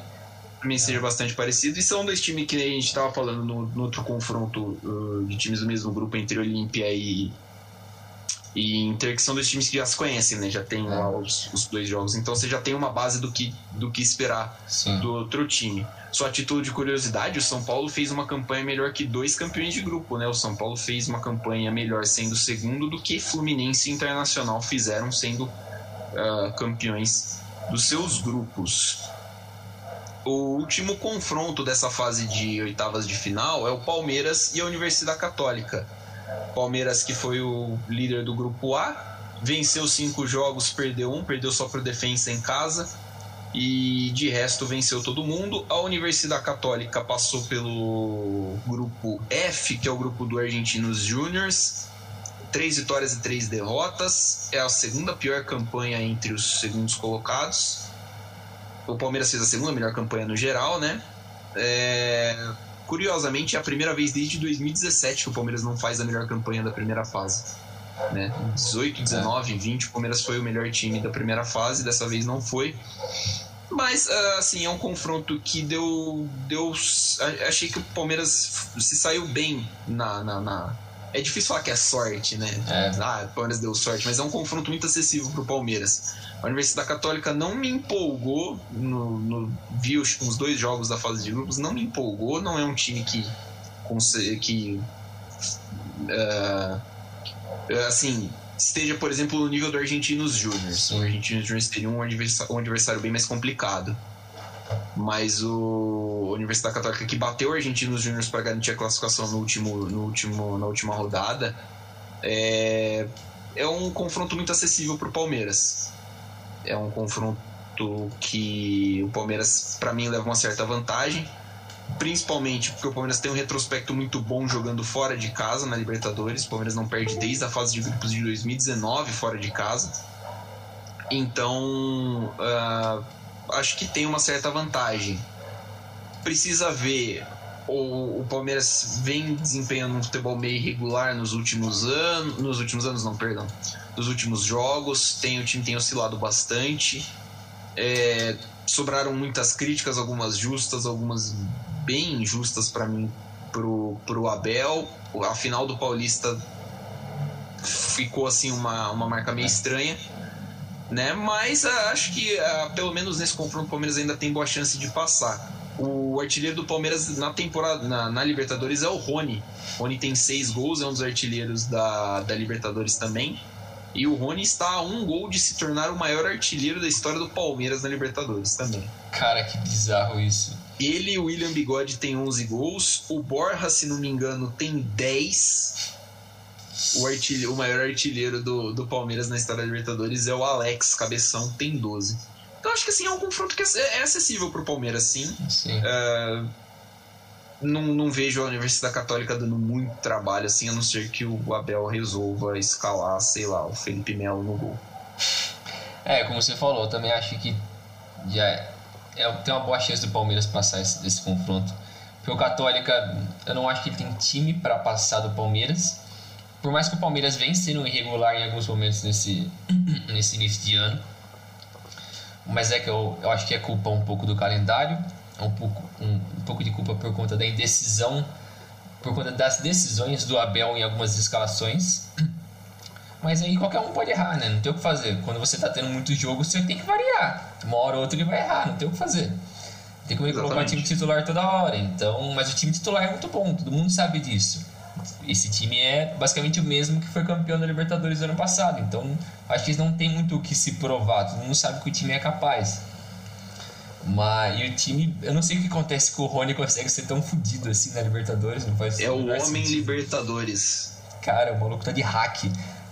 Mim seja bastante parecido. E são dois times que a gente estava falando no, no, outro confronto uh, de times do mesmo grupo entre Olímpia e, e Inter, que são dois times que já se conhecem, né? Já tem lá os, os, dois jogos. Então você já tem uma base do que, do que esperar Sim. do outro time. Só a título de curiosidade, o São Paulo fez uma campanha melhor que dois campeões de grupo, né? O São Paulo fez uma campanha melhor sendo segundo do que Fluminense e Internacional fizeram sendo uh, campeões dos seus grupos. O último confronto dessa fase de oitavas de final é o Palmeiras e a Universidade Católica. Palmeiras, que foi o líder do grupo A, venceu cinco jogos, perdeu um, perdeu só para o Defensa em casa e de resto venceu todo mundo. A Universidade Católica passou pelo grupo F, que é o grupo do Argentinos Júniors, três vitórias e três derrotas. É a segunda pior campanha entre os segundos colocados. O Palmeiras fez a segunda melhor campanha no geral, né? É... Curiosamente, é a primeira vez desde 2017 que o Palmeiras não faz a melhor campanha da primeira fase. Né? 18, 19, 20, o Palmeiras foi o melhor time da primeira fase, dessa vez não foi. Mas, ah, assim, é um confronto que deu. deu achei que o Palmeiras se saiu bem na, na, na é difícil falar que é sorte, né? É. Ah, o Palmeiras deu sorte, mas é um confronto muito acessível pro Palmeiras. A Universidade Católica não me empolgou no, no vi os, os, dois jogos da fase de grupos, não me empolgou, não é um time que que uh, assim esteja, por exemplo, no nível do Argentinos Júnior. O Argentinos Júnior teria um adversário, um adversário bem mais complicado mas o Universidade Católica que bateu o Argentinos Júnior para garantir a classificação no último, no último, na última rodada é, é um confronto muito acessível para o Palmeiras. É um confronto que o Palmeiras, para mim, leva uma certa vantagem, principalmente porque o Palmeiras tem um retrospecto muito bom jogando fora de casa na Libertadores. O Palmeiras não perde desde a fase de grupos de 2019 fora de casa. Então. Uh, acho que tem uma certa vantagem. Precisa ver. O, o Palmeiras vem desempenhando um futebol meio irregular nos últimos anos. Nos últimos anos, não, perdão. Nos últimos jogos. Tem, o time tem oscilado bastante. É, sobraram muitas críticas, algumas justas, algumas bem injustas para mim pro, pro Abel. A final do Paulista ficou assim uma, uma marca meio estranha né? Mas uh, acho que uh, pelo menos nesse confronto o Palmeiras ainda tem boa chance de passar. O artilheiro do Palmeiras na temporada na, na Libertadores é o Rony. O Rony tem seis gols, é um dos artilheiros da, da Libertadores também. E o Rony está a um gol de se tornar o maior artilheiro da história do Palmeiras na Libertadores também. Cara, que bizarro isso. Ele, o William Bigode, tem 11 gols. O Borja, se não me engano, tem 10. O, artilheiro, o maior artilheiro do, do Palmeiras na história da Libertadores é o Alex Cabeção, tem 12. Então acho que assim, é um confronto que é, é acessível para o Palmeiras, sim. Sim. Uh, não, não vejo a Universidade Católica dando muito trabalho, assim, a não ser que o Abel resolva escalar, sei lá, o Felipe Melo no gol. É, como você falou, eu também acho que já é, é, tem uma boa chance do Palmeiras passar esse, esse confronto. Porque o Católica, eu não acho que ele tem time para passar do Palmeiras. Por mais que o Palmeiras venha sendo irregular em alguns momentos nesse, nesse início de ano. Mas é que eu, eu acho que é culpa um pouco do calendário, é um pouco, um, um pouco de culpa por conta da indecisão, por conta das decisões do Abel em algumas escalações. Mas aí qualquer um pode errar, né? Não tem o que fazer. Quando você tá tendo muito jogo, você tem que variar. Uma hora ou outra ele vai errar, não tem o que fazer. Tem que colocar o time titular toda hora. Então, mas o time titular é muito bom, todo mundo sabe disso. Esse time é basicamente o mesmo que foi campeão da Libertadores ano passado. Então, acho que eles não tem muito o que se provar. Todo mundo sabe que o time é capaz. Mas e o time, eu não sei o que acontece que o Rony consegue ser tão fodido assim na Libertadores, não faz É o homem sentido. Libertadores. Cara, o maluco tá de hack.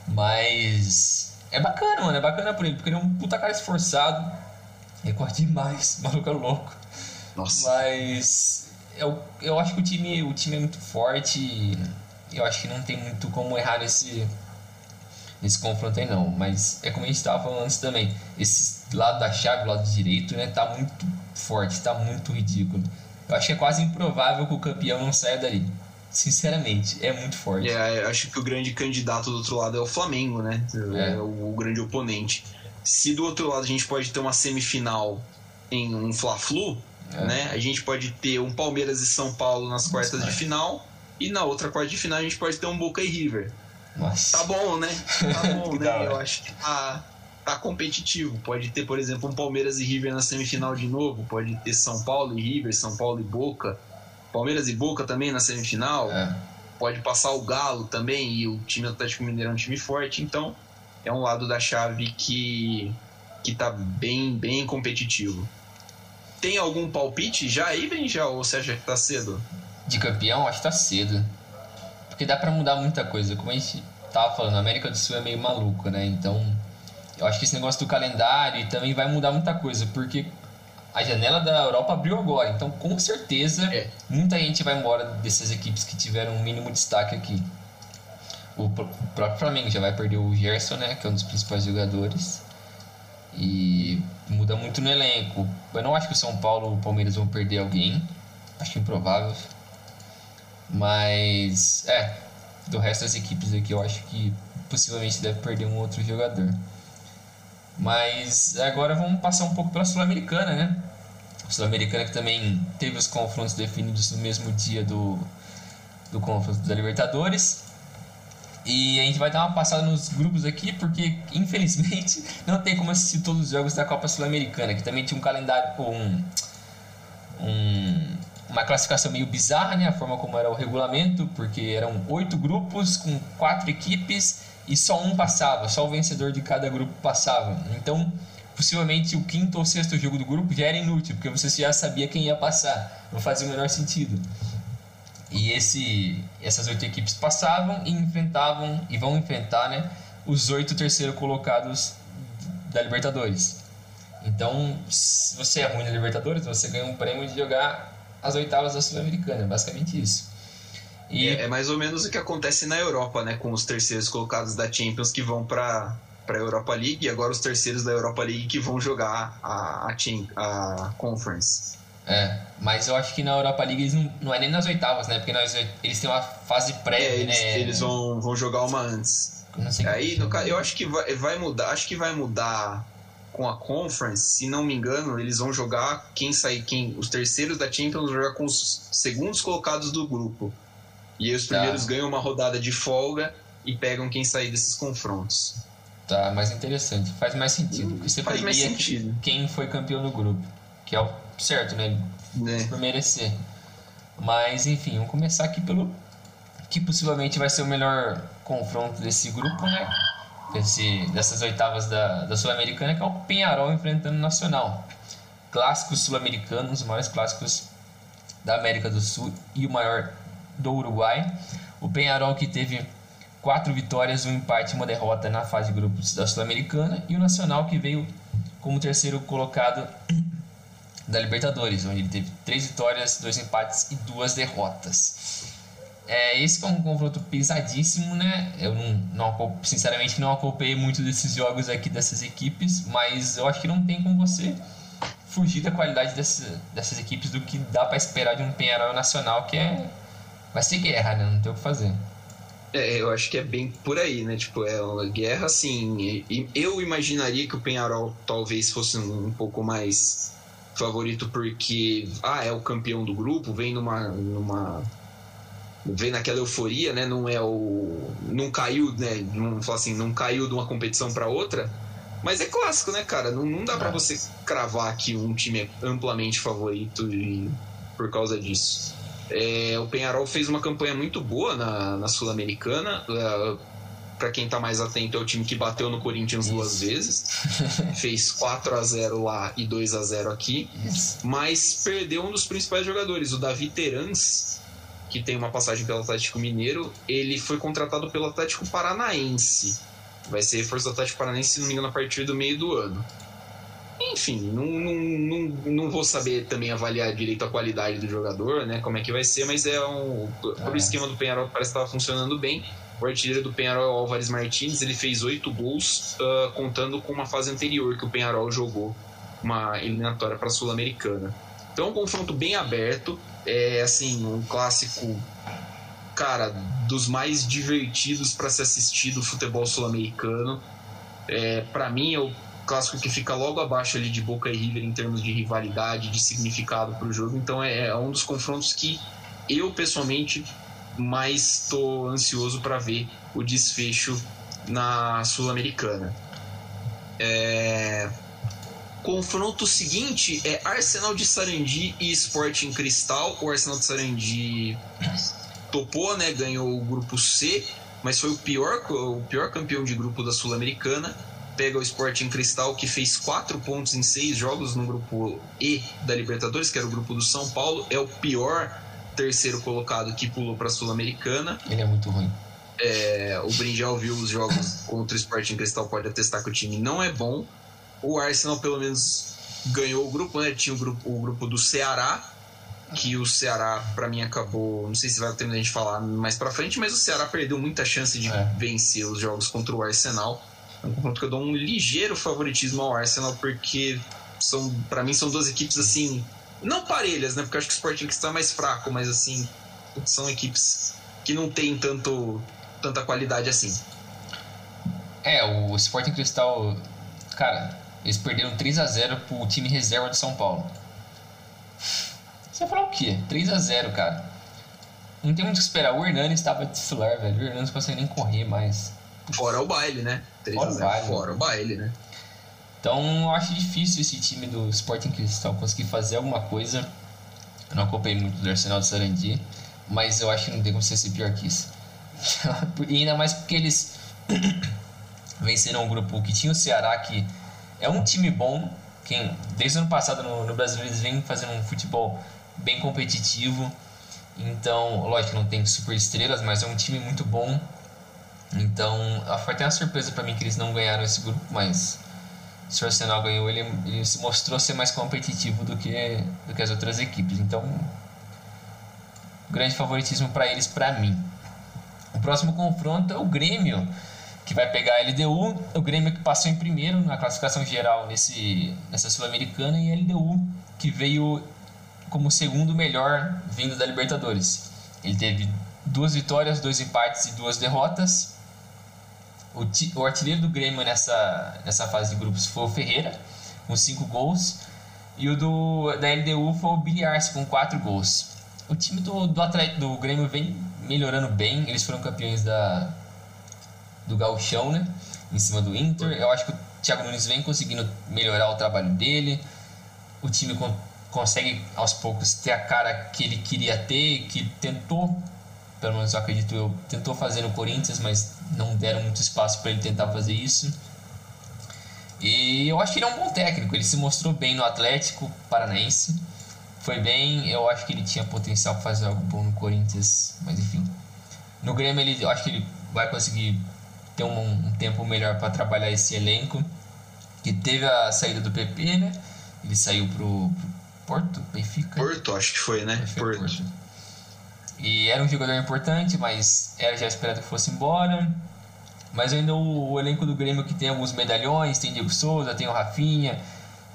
Mas é bacana, mano. É bacana por ele, porque ele é um puta cara esforçado. Ele corre demais, o maluco é louco. Nossa. Mas eu, eu acho que o time, o time é muito forte. Eu acho que não tem muito como errar nesse, nesse confronto aí não. Mas é como a gente estava falando antes também. Esse lado da chave, o lado direito, né, tá muito forte, tá muito ridículo. Eu acho que é quase improvável que o campeão não saia dali. Sinceramente, é muito forte. É, acho que o grande candidato do outro lado é o Flamengo, né? É. é o, o, grande oponente. Se do outro lado a gente pode ter uma semifinal em um Fla-Flu, é. né? A gente pode ter um Palmeiras e São Paulo nas quartas de final e na outra quarta de final a gente pode ter um Boca e River. Nossa. Tá bom, né? Tá bom, né? Eu acho que tá, tá competitivo. Pode ter, por exemplo, um Palmeiras e River na semifinal de novo. Pode ter São Paulo e River, São Paulo e Boca. Palmeiras e Boca também na semifinal. É. Pode passar o Galo também, e o time Atlético Mineiro é um time forte, então é um lado da chave que, que tá bem, bem competitivo. Tem algum palpite já aí, Benja, ou você acha que tá cedo? De campeão, acho que tá cedo. Porque dá para mudar muita coisa. Como a gente tava falando, a América do Sul é meio maluco, né? Então, eu acho que esse negócio do calendário também vai mudar muita coisa. Porque a janela da Europa abriu agora, então com certeza é. muita gente vai embora dessas equipes que tiveram um mínimo destaque aqui. O próprio Flamengo já vai perder o Gerson, né, que é um dos principais jogadores. E muda muito no elenco. Eu não acho que o São Paulo e o Palmeiras vão perder alguém. Acho improvável. Mas, é, do resto das equipes aqui, eu acho que possivelmente deve perder um outro jogador. Mas agora vamos passar um pouco pela Sul-Americana, né? Sul-Americana que também teve os confrontos definidos no mesmo dia do, do confronto da Libertadores. E a gente vai dar uma passada nos grupos aqui, porque infelizmente não tem como assistir todos os jogos da Copa Sul-Americana, que também tinha um calendário, um, um, uma classificação meio bizarra, né? A forma como era o regulamento, porque eram oito grupos com quatro equipes e só um passava, só o vencedor de cada grupo passava. Então, possivelmente o quinto ou sexto jogo do grupo já era inútil, porque você já sabia quem ia passar. Não fazia o menor sentido. E esse, essas oito equipes passavam e enfrentavam, e vão enfrentar, né, os oito terceiros colocados da Libertadores. Então, se você é ruim na Libertadores, você ganha um prêmio de jogar as oitavas da Sul-Americana, basicamente isso. E... É, é, mais ou menos o que acontece na Europa, né? Com os terceiros colocados da Champions que vão para para a Europa League e agora os terceiros da Europa League que vão jogar a, a, a Conference. É, mas eu acho que na Europa League eles não, não é nem nas oitavas, né? Porque nós, eles têm uma fase prévia, é, eles, né? Eles vão, vão jogar uma antes. Aí, no, eu acho que vai, vai mudar, acho que vai mudar com a Conference, se não me engano, eles vão jogar quem sair, quem os terceiros da Champions vão jogar com os segundos colocados do grupo. E aí os tá. primeiros tá. ganham uma rodada de folga e pegam quem sair desses confrontos. Tá, mais interessante. Faz mais sentido. Porque você Faz mais sentido. quem foi campeão do grupo. Que é o certo, né? É. Por merecer. Mas, enfim, vamos começar aqui pelo que possivelmente vai ser o melhor confronto desse grupo, né? Desse, dessas oitavas da, da Sul-Americana, que é o Penharol enfrentando o Nacional. Clássicos sul-americanos, os maiores clássicos da América do Sul e o maior do Uruguai. O Penharol que teve quatro vitórias, um empate e uma derrota na fase de grupos da Sul-Americana e o Nacional que veio como terceiro colocado da Libertadores, onde ele teve três vitórias, dois empates e duas derrotas. É, esse foi um confronto pesadíssimo, né? Eu não, não sinceramente não acompanhei muito desses jogos aqui dessas equipes, mas eu acho que não tem como você fugir da qualidade dessa, dessas equipes do que dá para esperar de um Penharol Nacional, que é vai ser guerra, né? Não tem o que fazer. É, eu acho que é bem por aí, né? Tipo, é uma guerra assim. Eu imaginaria que o Penharol talvez fosse um pouco mais favorito porque ah, é o campeão do grupo, vem numa numa vem naquela euforia, né? Não é o não caiu, né? Não falar assim, não caiu de uma competição para outra. Mas é clássico, né, cara? Não, não dá para você cravar que um time é amplamente favorito e, por causa disso. É, o Penharol fez uma campanha muito boa na, na Sul-Americana. Uh, para quem tá mais atento, é o time que bateu no Corinthians Isso. duas vezes. Fez 4 a 0 lá e 2 a 0 aqui. Isso. Mas perdeu um dos principais jogadores, o Davi Terans, que tem uma passagem pelo Atlético Mineiro. Ele foi contratado pelo Atlético Paranaense. Vai ser reforço do Atlético Paranaense, se não me engano, a partir do meio do ano. Enfim, não, não, não, não vou saber também avaliar direito a qualidade do jogador, né? Como é que vai ser, mas é um. Por é. esquema do Penharol parece que estava funcionando bem. O artilheiro do Penharol, Álvares Martins, ele fez oito gols, uh, contando com uma fase anterior que o Penharol jogou uma eliminatória para a Sul-Americana. Então, é um confronto bem aberto, é assim, um clássico, cara, dos mais divertidos para se assistir do futebol sul-americano. É, para mim, é o clássico que fica logo abaixo ali de Boca e River em termos de rivalidade, de significado para o jogo. Então, é, é um dos confrontos que eu pessoalmente mais estou ansioso para ver o desfecho na Sul-Americana. É... Confronto seguinte é Arsenal de Sarandi e Sporting Cristal. O Arsenal de Sarandi topou, né? Ganhou o grupo C, mas foi o pior, o pior campeão de grupo da Sul-Americana. Pega o Sporting Cristal, que fez quatro pontos em seis jogos no grupo E da Libertadores, que era o grupo do São Paulo. É o pior terceiro colocado que pulou para a Sul-Americana. Ele é muito ruim. É, o Brinjal viu os jogos contra o Sporting Cristal, pode atestar que o time não é bom. O Arsenal, pelo menos, ganhou o grupo, né? Tinha o grupo, o grupo do Ceará, que o Ceará, para mim, acabou. Não sei se vai terminar a gente falar mais para frente, mas o Ceará perdeu muita chance de é. vencer os jogos contra o Arsenal. É um confronto que eu dou um ligeiro favoritismo ao Arsenal, porque são, para mim, são duas equipes assim não parelhas, né? Porque eu acho que o Sporting Cristal é mais fraco, mas assim, são equipes que não tem tanto, tanta qualidade assim. É, o Sporting Cristal, cara, eles perderam 3 a 0 pro time reserva de São Paulo. Você vai falar o quê? 3 a 0 cara. Não tem muito o que esperar. O Hernani estava titular, velho. O Hernani não consegue nem correr mais. Fora o baile, né? 3 Fora, a 0, o baile. Fora o baile, né? Então eu acho difícil esse time do Sporting Cristal conseguir fazer alguma coisa. Eu não acompanhei muito do Arsenal de Sarandi, mas eu acho que não tem como ser pior que isso. e ainda mais porque eles venceram um grupo que tinha o Ceará, que é um time bom. Quem, desde o ano passado no, no Brasil eles vêm fazendo um futebol bem competitivo. Então, lógico, não tem super estrelas, mas é um time muito bom. Então, foi até uma surpresa para mim que eles não ganharam esse grupo, mas se o Arsenal ganhou, ele, ele se mostrou ser mais competitivo do que, do que as outras equipes. Então, grande favoritismo para eles, para mim. O próximo confronto é o Grêmio, que vai pegar a LDU. O Grêmio que passou em primeiro na classificação geral nesse, nessa Sul-Americana e a LDU que veio como segundo melhor vindo da Libertadores. Ele teve duas vitórias, dois empates e duas derrotas. O, o artilheiro do Grêmio nessa, nessa fase de grupos foi o Ferreira, com 5 gols. E o do, da LDU foi o Billy Arce, com 4 gols. O time do, do, atleta, do Grêmio vem melhorando bem. Eles foram campeões da, do Gauchão, né? Em cima do Inter. Eu acho que o Thiago Nunes vem conseguindo melhorar o trabalho dele. O time con consegue aos poucos ter a cara que ele queria ter, que tentou pelo menos eu acredito eu, tentou fazer no Corinthians, mas não deram muito espaço para ele tentar fazer isso. E eu acho que ele é um bom técnico, ele se mostrou bem no Atlético Paranaense. foi bem, eu acho que ele tinha potencial para fazer algo bom no Corinthians, mas enfim. No Grêmio ele, eu acho que ele vai conseguir ter um, um tempo melhor para trabalhar esse elenco, que teve a saída do PP, né? Ele saiu pro, pro Porto, Benfica. Porto, acho que foi, né? Porto. Porto. E era um jogador importante, mas era já esperado que fosse embora. Mas ainda o, o, elenco do Grêmio que tem alguns medalhões, tem Diego Souza, tem o Rafinha,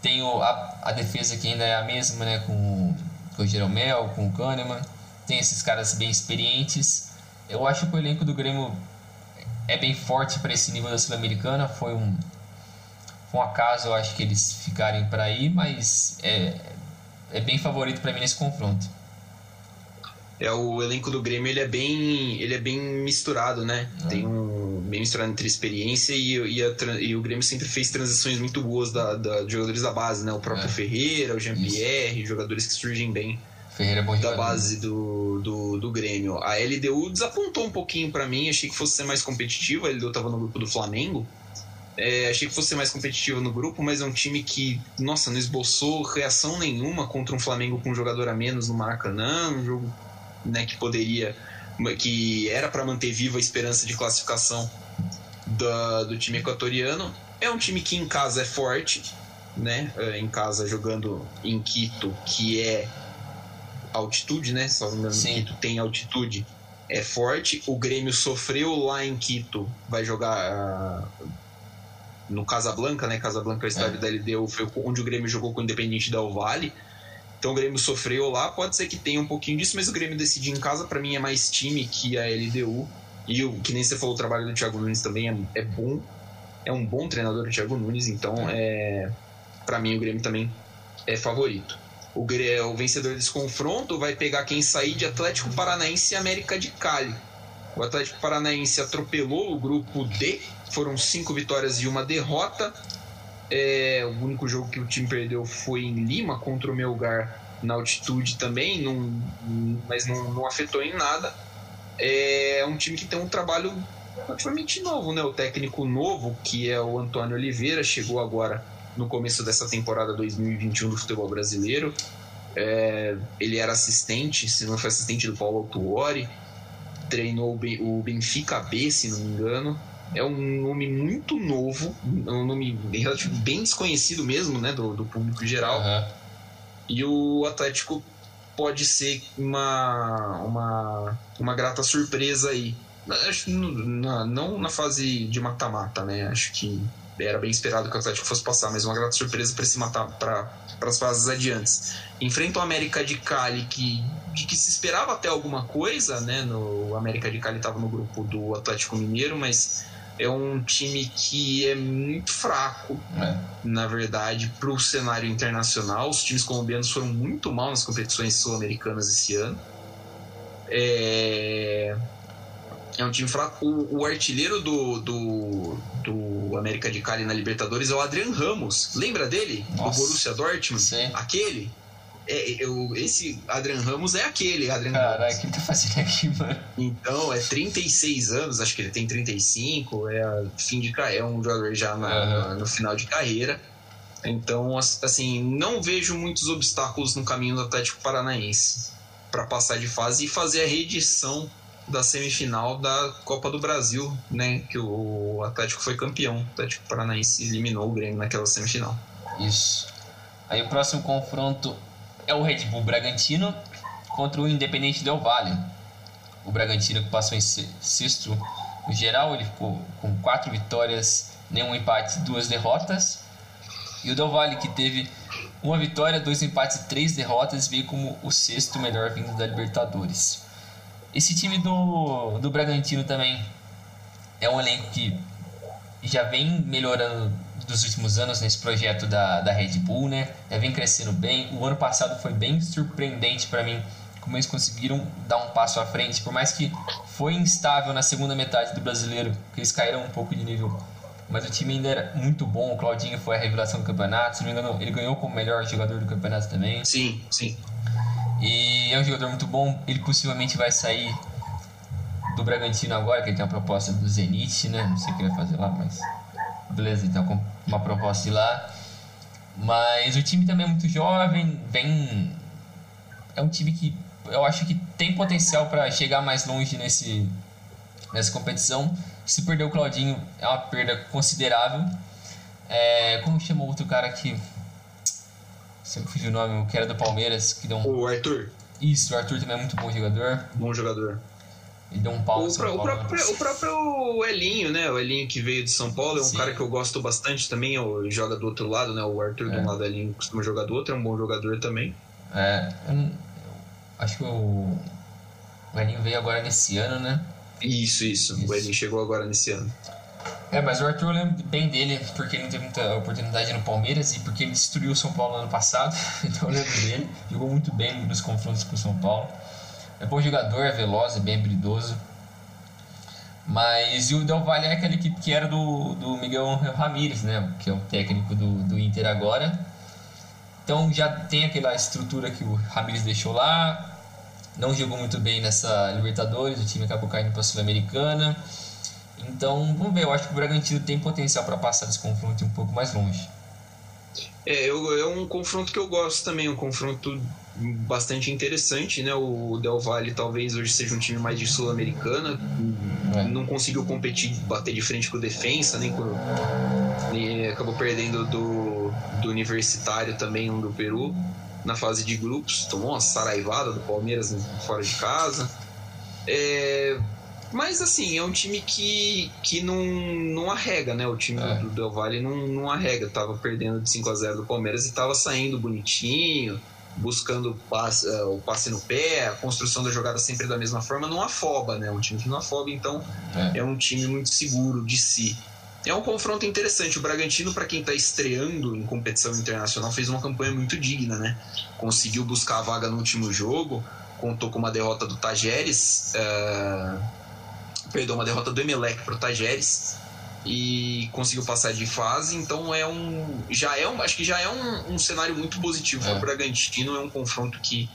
tem o, a, a defesa que ainda é a mesma, né, com, com o Jeromel, com o Kahneman. Tem esses caras bem experientes. Eu acho que o elenco do Grêmio é bem forte para esse nível da Sul-Americana. Foi um, foi um acaso, eu acho que eles ficarem para aí, mas é, é bem favorito para mim nesse confronto é o elenco do Grêmio ele é bem ele é bem misturado né é. tem um bem misturado entre experiência e, e, a, e, o Grêmio sempre fez transições muito boas da, da de jogadores da base né o próprio é. Ferreira o Jean Pierre jogadores que surgem bem Ferreira é bom da base do, do, do Grêmio a LDU desapontou um pouquinho para mim achei que fosse ser mais competitiva a LDU tava no grupo do Flamengo é, achei que fosse ser mais competitivo no grupo, mas é um time que, nossa, não esboçou reação nenhuma contra um Flamengo com um jogador a menos no Maracanã, um jogo né, que poderia, que era para manter viva a esperança de classificação da, do time equatoriano. É um time que em casa é forte, né? É, em casa jogando em Quito, que é altitude, né? Só não Quito tem altitude, é forte. O Grêmio sofreu lá em Quito, vai jogar uh, no Casablanca, né? Casablanca, o estádio é. da LDU, foi onde o Grêmio jogou com o Independente Del Vale. Então o Grêmio sofreu lá, pode ser que tenha um pouquinho disso, mas o Grêmio decidir em casa, para mim, é mais time que a LDU. E o que nem você falou, o trabalho do Thiago Nunes também é, é bom. É um bom treinador o Thiago Nunes, então é, para mim o Grêmio também é favorito. O, o vencedor desse confronto vai pegar quem sair de Atlético Paranaense e América de Cali. O Atlético Paranaense atropelou o grupo D, foram cinco vitórias e uma derrota. É, o único jogo que o time perdeu foi em Lima contra o Melgar na altitude também, mas não, não afetou em nada. É um time que tem um trabalho relativamente novo, né? O técnico novo, que é o Antônio Oliveira, chegou agora no começo dessa temporada 2021 do futebol brasileiro. É, ele era assistente, se não foi assistente do Paulo Autuori, treinou o Benfica B, se não me engano é um nome muito novo, um nome bem desconhecido mesmo, né, do, do público geral. Uhum. E o Atlético pode ser uma, uma, uma grata surpresa aí. Acho, na, não na fase de mata-mata, né? Acho que era bem esperado que o Atlético fosse passar, mas uma grata surpresa para se matar para as fases adiantes. Enfrenta o América de Cali, que, de que se esperava até alguma coisa, né? No, o América de Cali estava no grupo do Atlético Mineiro, mas é um time que é muito fraco, é. na verdade, para o cenário internacional. Os times colombianos foram muito mal nas competições sul-americanas esse ano. É, é um time fraco. O, o artilheiro do, do, do, América de Cali na Libertadores é o Adrian Ramos. Lembra dele? Nossa. Do Borussia Dortmund? Sim. Aquele? É, eu, esse Adrian Ramos é aquele Adrian Caraca, o que ele tá fazendo aqui, mano? Então, é 36 anos, acho que ele tem 35, é fim de é um jogador já na, uhum. na, no final de carreira. Então, assim, não vejo muitos obstáculos no caminho do Atlético Paranaense para passar de fase e fazer a reedição da semifinal da Copa do Brasil, né? Que o Atlético foi campeão. O Atlético Paranaense eliminou o Grêmio naquela semifinal. Isso. Aí o próximo confronto é o Red Bull Bragantino contra o Independente Del Valle. O Bragantino que passou em sexto no geral, ele ficou com quatro vitórias, nenhum empate, duas derrotas. E o Del Valle que teve uma vitória, dois empates e três derrotas, veio como o sexto melhor vindo da Libertadores. Esse time do, do Bragantino também é um elenco que já vem melhorando dos últimos anos nesse projeto da, da Red Bull, né? Já vem crescendo bem. O ano passado foi bem surpreendente para mim como eles conseguiram dar um passo à frente, por mais que foi instável na segunda metade do brasileiro, que eles caíram um pouco de nível. Mas o time ainda era muito bom. O Claudinho foi a revelação do campeonato. Se não me engano, ele ganhou como melhor jogador do campeonato também. Sim, sim. E é um jogador muito bom. Ele possivelmente vai sair do Bragantino agora, que ele tem uma proposta do Zenit, né? Não sei o que ele vai fazer lá, mas beleza, então com uma proposta de lá. Mas o time também é muito jovem, vem é um time que eu acho que tem potencial para chegar mais longe nesse, nessa competição. Se perder o Claudinho é uma perda considerável. É, como chamou outro cara que. Se eu fugiu o nome, que era do Palmeiras, que deu um. O Arthur. Isso, o Arthur também é muito bom jogador. Bom jogador. Ele deu um pau o, São o, próprio, o próprio Elinho, né? O Elinho que veio de São Paulo é um Sim. cara que eu gosto bastante também. Ele joga do outro lado, né? O Arthur de É. um lado, o Elinho costuma jogar do outro, é um bom jogador também. É, eu eu acho que o. O Elinho veio agora nesse ano, né? Isso, isso. Isso. O Elinho chegou agora nesse ano. É, mas o Arthur eu lembro bem dele, porque ele não teve muita oportunidade no Palmeiras e porque ele destruiu o São Paulo no ano passado. Então eu lembro dele. Jogou muito bem nos confrontos com o São Paulo. É bom jogador, é veloz, é bem habilidoso. Mas e o Del Valle é aquela equipe que era do, do Miguel Ramírez, né? Que é o técnico do, do Inter agora. Então já tem aquela estrutura que o Ramírez deixou lá. Não jogou muito bem nessa Libertadores, o time acabou caindo para a Sul-Americana. Então, vamos ver, eu acho que o Bragantino tem potencial para passar desse confronto e um pouco mais longe. É, eu, é um confronto que eu gosto também, um confronto bastante interessante, né? O Del Valle talvez hoje seja um time mais de Sul-Americana, É. não conseguiu competir, bater de frente com o defensa, nem com. nem- acabou perdendo do, do Universitário também, um do Peru, na fase de grupos, tomou uma saraivada do Palmeiras fora de casa. É, mas assim, é um time que, que não, não arrega, né? O time É. do Del Valle não, não arrega. Tava perdendo de 5 a 0 do Palmeiras e tava saindo bonitinho, buscando o passe, eh, o passe no pé, a construção da jogada sempre da mesma forma, não afoba, né? Um time que não afoba, então É. é um time muito seguro de si. É um confronto interessante. O Bragantino, para quem está estreando em competição internacional, fez uma campanha muito digna, né? Conseguiu buscar a vaga no último jogo, contou com uma derrota do Tajeres, eh, perdão, uma derrota do Emelec para o Tajeres e conseguiu passar de fase. Então é um, já é um, acho que já é um, um cenário muito positivo É. para o Bragantino. É um confronto que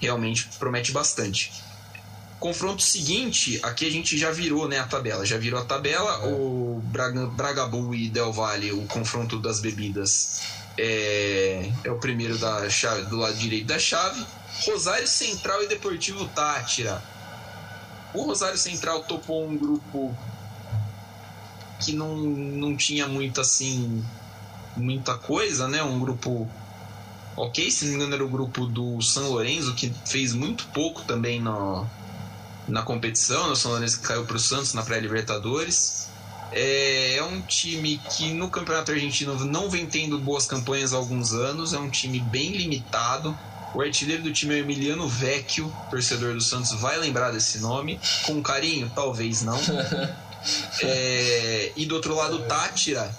realmente promete bastante. Confronto seguinte, aqui a gente já virou né, a tabela. Já virou a tabela. É. O Braga, Bragabu e Del Valle, o confronto das bebidas, é, é o primeiro da chave, do lado direito da chave. Rosário Central e Deportivo Tátira. O Rosário Central topou um grupo que não, não tinha muito assim muita coisa, né? Um grupo ok, se não me engano era o grupo do São Lourenço que fez muito pouco também no, na competição, né? o São Lourenço caiu para o Santos na pré-Libertadores. É, é um time que no Campeonato Argentino não vem tendo boas campanhas há alguns anos, é um time bem limitado. O artilheiro do time é o Emiliano Vecchio, torcedor do Santos vai lembrar desse nome. Com carinho? Talvez não. É, e do outro lado, o Tátira,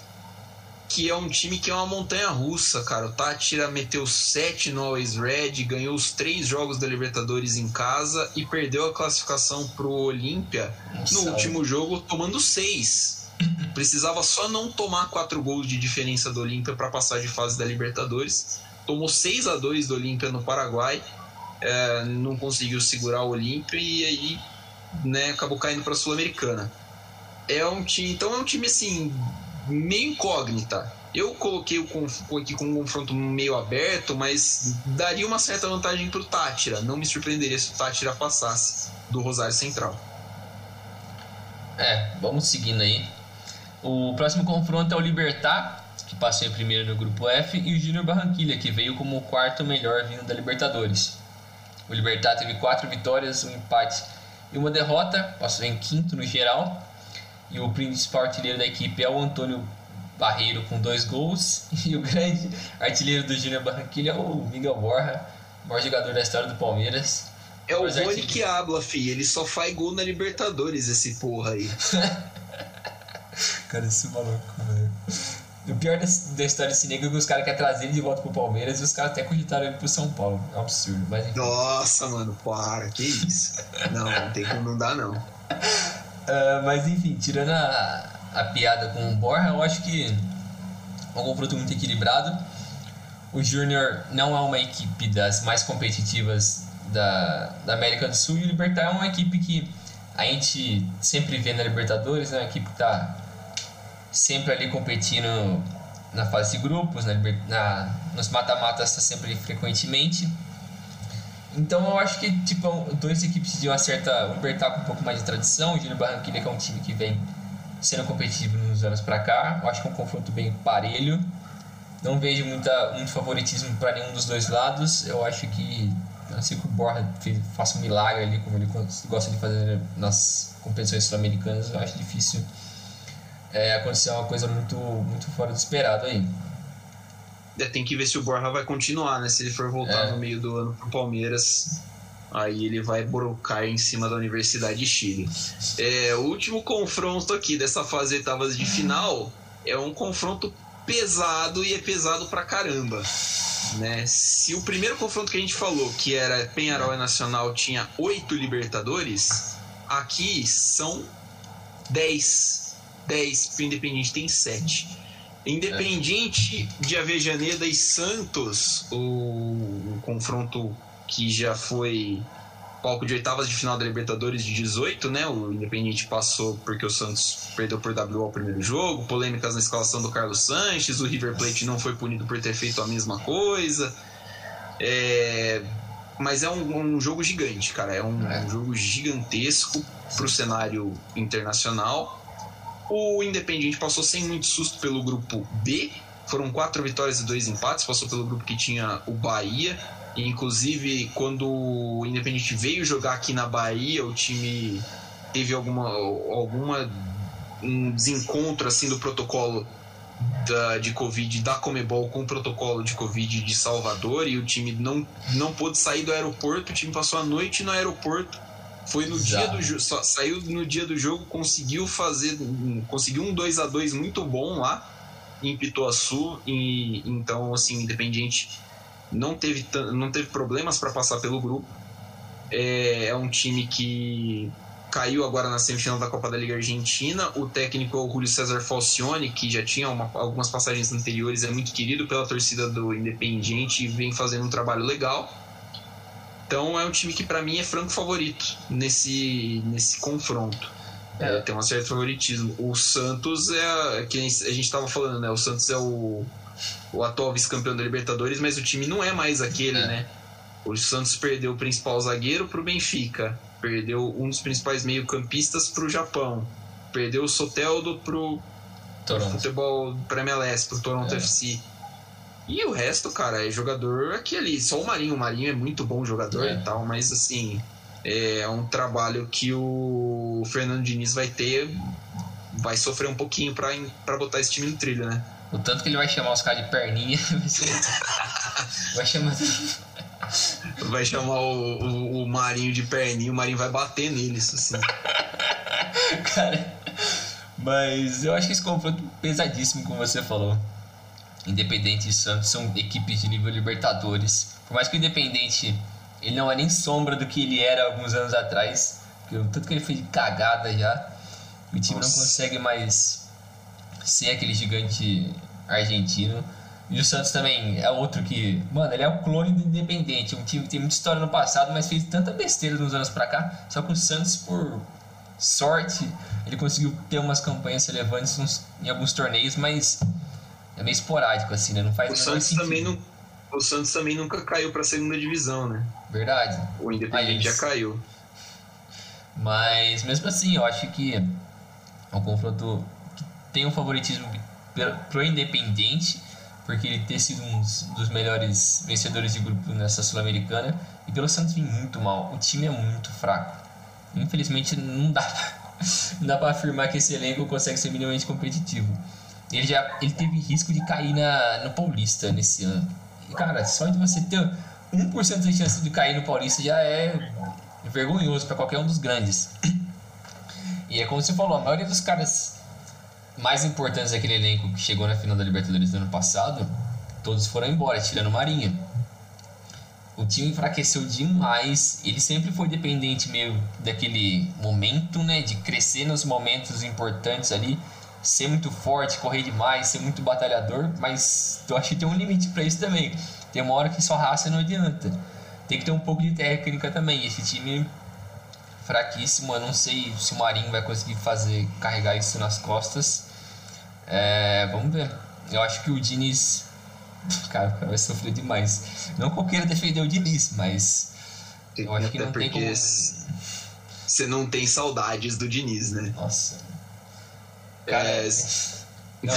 que é um time que é uma montanha russa, cara. O Tátira meteu 7 no Always Red, ganhou os três jogos da Libertadores em casa e perdeu a classificação pro Olímpia no último jogo, tomando 6. Precisava só não tomar 4 gols de diferença do Olímpia para passar de fase da Libertadores. Tomou 6 a 2 do Olímpia no Paraguai, é, não conseguiu segurar o Olímpia e aí né, acabou caindo para a Sul-Americana. É um time, então é um time assim meio incógnita. Eu coloquei o aqui com um confronto meio aberto, mas daria uma certa vantagem pro Tátira. Não me surpreenderia se o Tátira passasse do Rosário Central. É, vamos seguindo aí. O próximo confronto é o Libertar, que passou em primeiro no grupo F, e o Júnior Barranquilha, que veio como o quarto melhor vindo da Libertadores. O Libertar teve quatro vitórias, um empate e uma derrota, passou em quinto no geral. E o principal artilheiro da equipe é o Antônio Barreiro com dois gols. E o grande artilheiro do Júnior Barranquilha é o Miguel Borja, o maior jogador da história do Palmeiras. É o é Rony que- que habla, fi. Ele só faz gol na Libertadores, esse porra aí. Cara, esse maluco, velho. O pior da, da história desse negro é que os caras querem trazer ele de volta pro Palmeiras e os caras até cogitaram ele pro São Paulo. É um absurdo, mas. Nossa, mano, para, que isso? Não, não tem como não dar, não. Ah, mas enfim, tirando a, a piada com o Borja, eu acho que é um confronto muito equilibrado. O Júnior não é uma equipe das mais competitivas da, da América do Sul e o Libertar é uma equipe que a gente sempre vê na Libertadores, né? Uma equipe que tá sempre ali competindo na fase de grupos, na, na, nos mata-matas tá sempre frequentemente. Então eu acho que tipo, duas equipes de uma certa. O Bertal com um pouco mais de tradição, o Júnior Barranquilla que é um time que vem sendo competitivo nos anos para cá. Eu acho que é um confronto bem parelho. Não vejo muita, muito favoritismo para nenhum dos dois lados. Eu acho que a não ser que o Borja faça um milagre ali, como ele gosta de fazer nas competições sul-americanas, eu acho difícil é, acontecer uma coisa muito, muito fora do esperado aí. É, tem que ver se o Borja vai continuar, né? Se ele for voltar é. no meio do ano pro Palmeiras, aí ele vai brocar em cima da Universidade de Chile. É, o último confronto aqui dessa fase oitavas de final é um confronto pesado e é pesado pra caramba. Né? Se o primeiro confronto que a gente falou, que era Penharol e Nacional, tinha oito Libertadores, aqui são dez. Dez, porque o Independiente tem sete. Independiente de Avejaneda e Santos, o, o confronto que já foi palco de oitavas de final da Libertadores de 18, né? O Independiente passou porque o Santos perdeu por WO o primeiro jogo, polêmicas na escalação do Carlos Sanches, o River Plate não foi punido por ter feito a mesma coisa. É... Mas é um, um, jogo gigante, cara. É um, é. um jogo gigantesco para o cenário internacional. O Independiente passou sem muito susto pelo grupo B. Foram quatro vitórias e dois empates. Passou pelo grupo que tinha o Bahia, Inclusive, quando o Independente veio jogar aqui na Bahia, o time teve alguma, alguma um desencontro assim do protocolo da, de Covid da Comebol com o protocolo de Covid de Salvador e o time não, não pôde sair do aeroporto, o time passou a noite no aeroporto. Foi no dia do jogo, saiu no dia do jogo, conseguiu fazer, conseguiu um 2 a 2 muito bom lá em Pituaçu e então assim, Independiente não teve, não teve problemas para passar pelo grupo. É, é, um time que caiu agora na semifinal da Copa da Liga Argentina. O técnico é o Julio César Falcione, que já tinha uma, algumas passagens anteriores, é muito querido pela torcida do Independiente e vem fazendo um trabalho legal. Então é um time que para mim é franco favorito nesse, nesse confronto. É. É, tem um certo favoritismo. O Santos é, que a gente estava falando, né? O Santos é o o atual vice-campeão da Libertadores, mas o time não é mais aquele, é. né? O Santos perdeu o principal zagueiro para o Benfica, perdeu um dos principais meio-campistas para o Japão, perdeu o Soteldo para o futebol para MLS, para o Toronto é. FC. E o resto, cara, é jogador aquele. Só o Marinho. O Marinho é muito bom jogador é. e tal, mas assim, é um trabalho que o Fernando Diniz vai ter. Vai sofrer um pouquinho para botar esse time no trilho, né? O tanto que ele vai chamar os caras de perninha. vai chamar. Vai chamar o, o, o, Marinho de perninha, o Marinho vai bater neles, assim. Cara, mas eu acho que esse confronto pesadíssimo, como você falou. Independente e Santos são equipes de nível Libertadores. Por mais que o Independente ele não é nem sombra do que ele era alguns anos atrás, tanto que ele fez de cagada já, o time Nossa. não consegue mais ser aquele gigante argentino. E o Santos também é outro que, mano, ele é o clone do Independente, um time que tem muita história no passado, mas fez tanta besteira nos anos pra cá. Só que o Santos, por sorte, ele conseguiu ter umas campanhas relevantes em alguns torneios, mas é meio esporádico, assim, né? Não faz o Santos também não O Santos também nunca caiu pra segunda divisão, né? Verdade. O Independente já caiu. Mas mesmo assim, eu acho que é um confronto tem um favoritismo pro Independente, porque ele ter sido um dos melhores vencedores de grupo nessa Sul-Americana, e pelo Santos vir muito mal. O time é muito fraco. Infelizmente não dá não dá para afirmar que esse elenco consegue ser minimamente competitivo. Ele já ele teve risco de cair na, no Paulista nesse ano. E, cara, só de você ter 1% de chance de cair no Paulista já é vergonhoso para qualquer um dos grandes. E é como você falou, a maioria dos caras mais importantes daquele elenco que chegou na final da Libertadores do ano passado, todos foram embora, tirando o Marinho. O time enfraqueceu demais. Ele sempre foi dependente meio daquele momento, né? De crescer nos momentos importantes ali, ser muito forte, correr demais, ser muito batalhador. Mas eu acho que tem um limite para isso também. Tem uma hora que só raça não adianta. Tem que ter um pouco de técnica também. Esse time fraquíssimo. Eu não sei se o Marinho vai conseguir fazer carregar isso nas costas. É, vamos ver. Eu acho que o Diniz. Cara, o cara vai sofrer demais. Não que eu queira defender o Diniz, mas Eu acho que Até não tem como... você não tem saudades do Diniz, né? Nossa. Cara, É, não,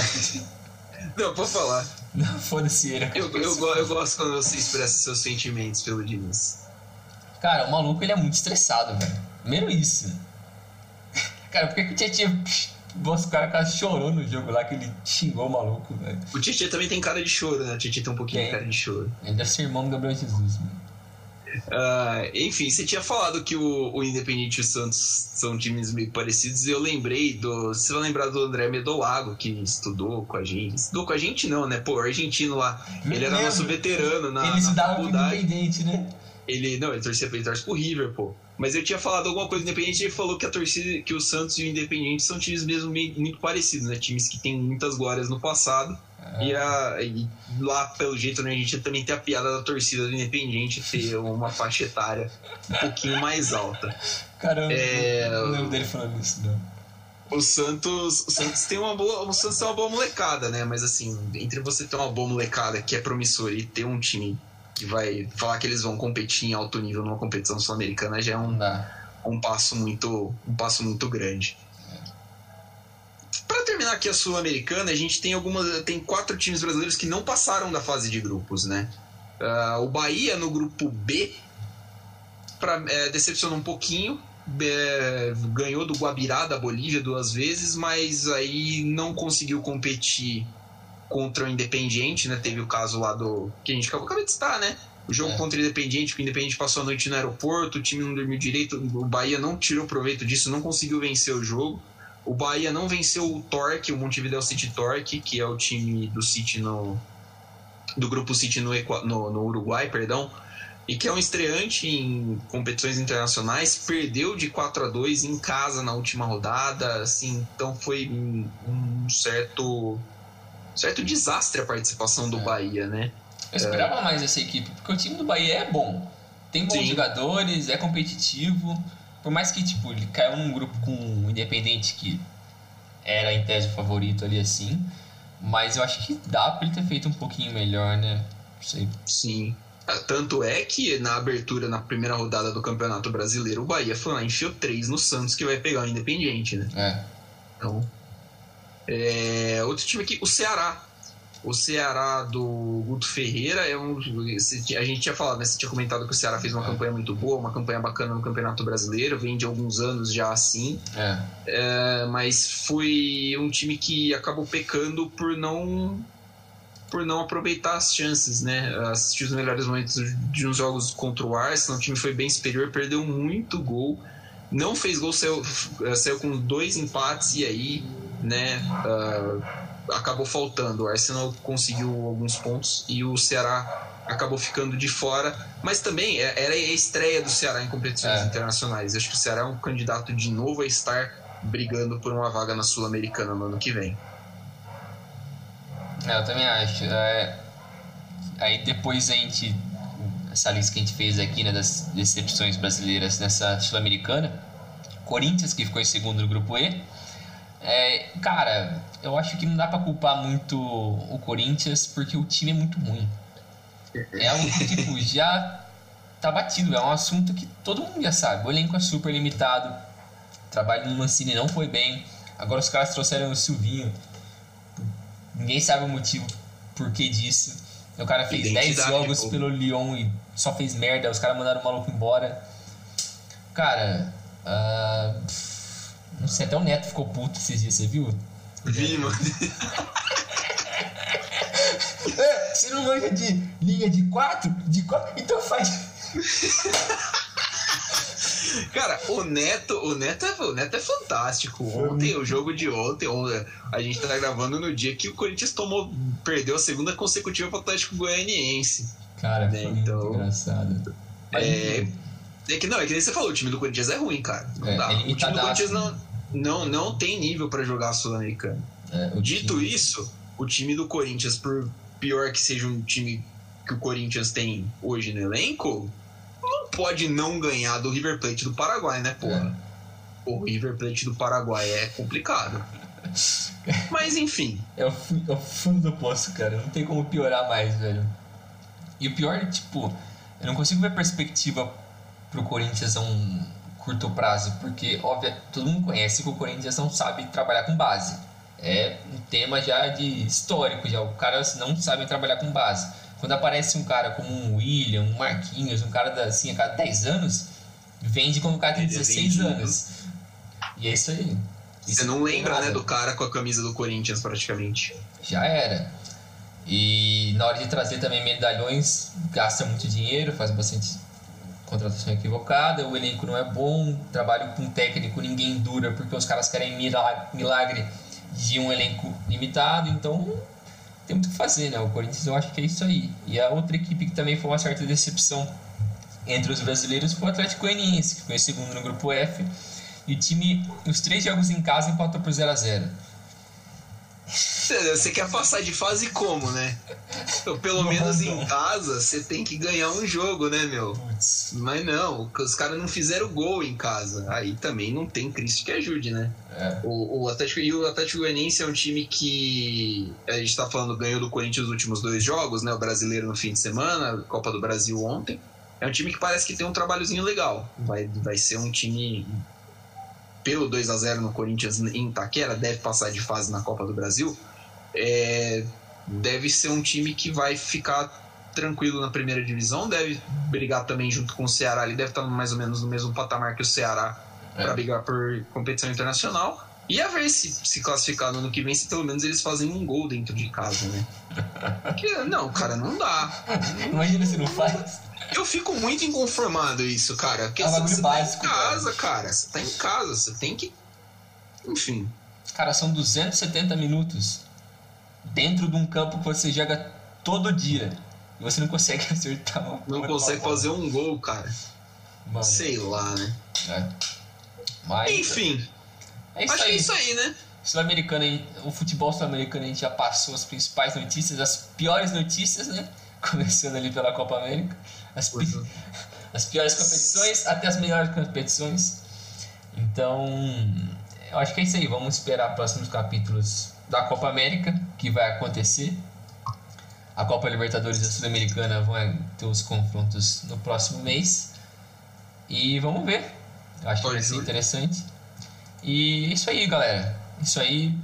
Não, pode falar. não foda-se ele. Eu, eu, go- eu gosto quando você expressa seus sentimentos pelo Diniz. Cara, o maluco ele é muito estressado, velho. Primeiro isso. Cara, por que, que o Tietchan. Nossa, o cara quase chorou no jogo lá que ele xingou o maluco, velho. O Tietchan também tem cara de choro, né? O Tietchan tem um pouquinho de cara de choro. Ele deve ser irmão do Gabriel Jesus, mano. Ah, enfim, você tinha falado que o, o Independente e o Santos são times meio parecidos e eu lembrei do. Você vai lembrar do André Medolago, que estudou com a gente. Estudou com a gente, não, né? Pô, argentino lá. Ele era nosso veterano na, ele estudava com o. Independente, né? Ele, não, ele torcia ele torce pro River, pô. Mas eu tinha falado alguma coisa do Independente e ele falou que a torcida, que o Santos e o Independente são times mesmo meio- muito parecidos, né? Times que têm muitas glórias no passado. E, a, e lá, pelo jeito, né, a gente também tem a piada da torcida do Independente ter uma faixa etária um pouquinho mais alta. Caramba, É, não lembro dele falando isso, não. O Santos, o Santos tem uma boa, o Santos tem uma boa molecada, né? Mas assim, entre você ter uma boa molecada que é promissora e ter um time que vai falar que eles vão competir em alto nível numa competição sul-americana já é um, um passo muito um passo muito grande. Para terminar aqui a sul-americana, a gente tem algumas tem quatro times brasileiros que não passaram da fase de grupos, né? Ah, o Bahia no grupo B pra, é, decepcionou um pouquinho, é, ganhou do Guabirá da Bolívia duas vezes, mas aí não conseguiu competir contra o Independiente, né? Teve o caso lá do que a gente acabou, acabou de citar, né? O jogo É. contra o Independiente, que o Independiente passou a noite no aeroporto, o time não dormiu direito, o Bahia não tirou proveito disso, não conseguiu vencer o jogo. O Bahia não venceu o Torque, o Montevideo City Torque, que é o time do City no do grupo City no, no, no Uruguai, perdão, e que é um estreante em competições internacionais, perdeu de 4 a 2 em casa na última rodada, assim, então foi um, um certo certo desastre a participação do É. Bahia, né? Eu esperava mais essa equipe, porque o time do Bahia é bom. Tem bons Sim. jogadores, é competitivo. Por mais que, tipo, ele caiu num grupo com um Independente que era em tese o favorito ali assim. Mas eu acho que dá pra ele ter feito um pouquinho melhor, né? Não sei. Sim. Tanto é que na abertura, na primeira rodada do Campeonato Brasileiro, o Bahia foi lá e enfiou 3 no Santos, que vai pegar o Independiente, né? É. Então, é, outro time aqui, o Ceará. O Ceará do Guto Ferreira é um. A gente tinha falado, né? Você tinha comentado que o Ceará fez uma É. campanha muito boa, uma campanha bacana no Campeonato Brasileiro, vem de alguns anos já assim. É. É, mas foi um time que acabou pecando por não por não aproveitar as chances, né? Assistir os melhores momentos de uns jogos contra o Arsenal, o time foi bem superior, perdeu muito gol, não fez gol, saiu, saiu com dois empates e aí, né? ah, acabou faltando. O Arsenal conseguiu alguns pontos e o Ceará acabou ficando de fora, mas também é- era a estreia do Ceará em competições É. internacionais. Acho que o Ceará é um candidato de novo a estar brigando por uma vaga na Sul-Americana no ano que vem. É, eu também acho. É, aí depois a gente. Essa lista que a gente fez aqui, né, das decepções brasileiras nessa Sul-Americana. Corinthians, que ficou em segundo no grupo E. É, cara, eu acho que não dá pra culpar muito o Corinthians porque o time é muito ruim. É algo que, tipo, já tá batido. É um assunto que todo mundo já sabe. O elenco é super limitado. O trabalho no Mancini não foi bem. Agora os caras trouxeram o Silvinho. Ninguém sabe o motivo por que disso. O cara fez 10 Identidade, jogos pelo Lyon e só fez merda. Os caras mandaram o maluco embora. Cara, ah, não sei, até o Neto ficou puto esses dias, você viu? Vi, mano. É, você não manja de linha de 4? De 4? Então faz. Cara, o Neto, o Neto, é, o Neto é fantástico. Ontem, o jogo de ontem, ontem, a gente tá gravando no dia que o Corinthians tomou, perdeu a segunda consecutiva pro Atlético Goianiense. Cara, foi É, muito então- engraçado. É, é que não, é que nem você falou, o time do Corinthians é ruim, cara. Não É, dá. é o time do limitadaço. Corinthians não, não, não tem nível pra jogar Sul-Americano. é, Dito time- isso, o time do Corinthians, por pior que seja um time que o Corinthians tem hoje no elenco, não pode não ganhar do River Plate do Paraguai, né, porra? O River Plate do Paraguai é complicado. Mas enfim, É o, é o fundo do poço, cara. Não tem como piorar mais, velho. E o pior é, tipo, eu não consigo ver perspectiva pro Corinthians a um curto prazo, porque óbvio, todo mundo conhece que o Corinthians não sabe trabalhar com base. É um tema já de histórico, já o cara não sabe trabalhar com base. Quando aparece um cara como um William, um Marquinhos, um cara da, assim a cada 10 anos, vende quando o cara tem 16 anos. E é isso aí. Isso Você não lembra, né, do cara com a camisa do Corinthians praticamente. Já era. E na hora de trazer também medalhões, gasta muito dinheiro, faz bastante contratação equivocada, o elenco não é bom, trabalho com técnico ninguém dura porque os caras querem milagre de um elenco limitado, então tem muito o que fazer, né? O Corinthians eu acho que é isso aí. E a outra equipe que também foi uma certa decepção entre os brasileiros foi o Atlético Goianiense, que foi segundo no grupo F. E o time, os três jogos em casa, empatou por 0 a 0 você quer passar de fase como, né? Então, pelo menos em casa, você tem que ganhar um jogo, né, meu? Mas não, os caras não fizeram gol em casa. Aí também não tem Cristo que ajude, né? É. O, o Atlético, e o Atlético Goianiense é um time que a gente tá falando ganhou do Corinthians os últimos dois jogos, né? O brasileiro no fim de semana, Copa do Brasil ontem. É um time que parece que tem um trabalhozinho legal. Vai, vai ser um time pelo 2 a 0 no Corinthians em Itaquera, deve passar de fase na Copa do Brasil, é, deve ser um time que vai ficar tranquilo na primeira divisão, deve brigar também junto com o Ceará, ele deve estar mais ou menos no mesmo patamar que o Ceará é. para brigar por competição internacional. E a ver se se classificar no ano que vem, se pelo menos eles fazem um gol dentro de casa, né? Porque, não, cara, não dá. Imagina se não faz. Eu fico muito inconformado isso, cara. Porque é você, você básico, tá em casa, cara. cara. Você tá em casa, você tem que. Enfim. Cara, são 270 minutos dentro de um campo que você joga todo dia. E você não consegue acertar uma Não consegue fazer um gol, cara. Mano. Sei lá, né? É. Mas, Enfim. É acho que é isso aí, né? Sul-Americana, o futebol sul-americano a gente já passou as principais notícias, as piores notícias, né? Começando ali pela Copa América as, pi é. as piores competições até as melhores competições. Então, eu acho que é isso aí. Vamos esperar próximos capítulos da Copa América, que vai acontecer. A Copa Libertadores e a Sul-Americana vão ter os confrontos no próximo mês. E vamos ver. Eu acho que vai ser interessante. E é isso aí, galera. Isso aí.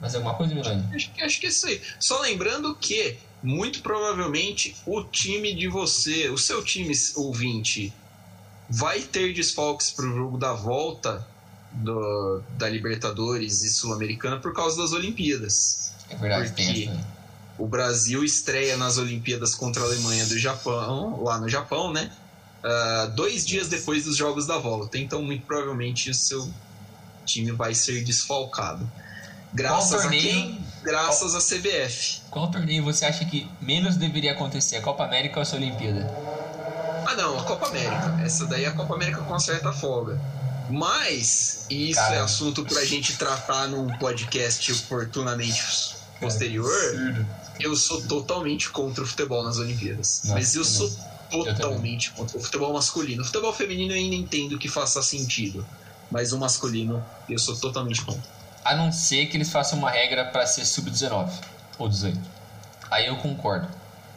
Mais alguma coisa, Milani? Acho, acho que é isso aí. Só lembrando que muito provavelmente o time de você, o seu time ouvinte, vai ter desfalques para o jogo da volta do, da Libertadores e Sul-Americana por causa das Olimpíadas. É verdade, porque o Brasil estreia nas Olimpíadas contra a Alemanha do Japão, lá no Japão, né? Uh, dois dias depois dos jogos da volta. Então, muito provavelmente, o seu time vai ser desfalcado. Graças a quem? Graças à CBF. Qual torneio você acha que menos deveria acontecer? A Copa América ou a Olimpíada? Ah, não, a Copa América. Essa daí é a Copa América com certa folga. Mas, e isso Cara, é assunto pra gente tratar num podcast oportunamente posterior. Eu sou totalmente contra o futebol nas Olimpíadas. Mas eu sou totalmente eu contra o futebol masculino. O futebol feminino eu ainda entendo que faça sentido. Mas o masculino, eu sou totalmente contra a não ser que eles façam uma regra para ser sub-19 ou 18. Aí eu concordo.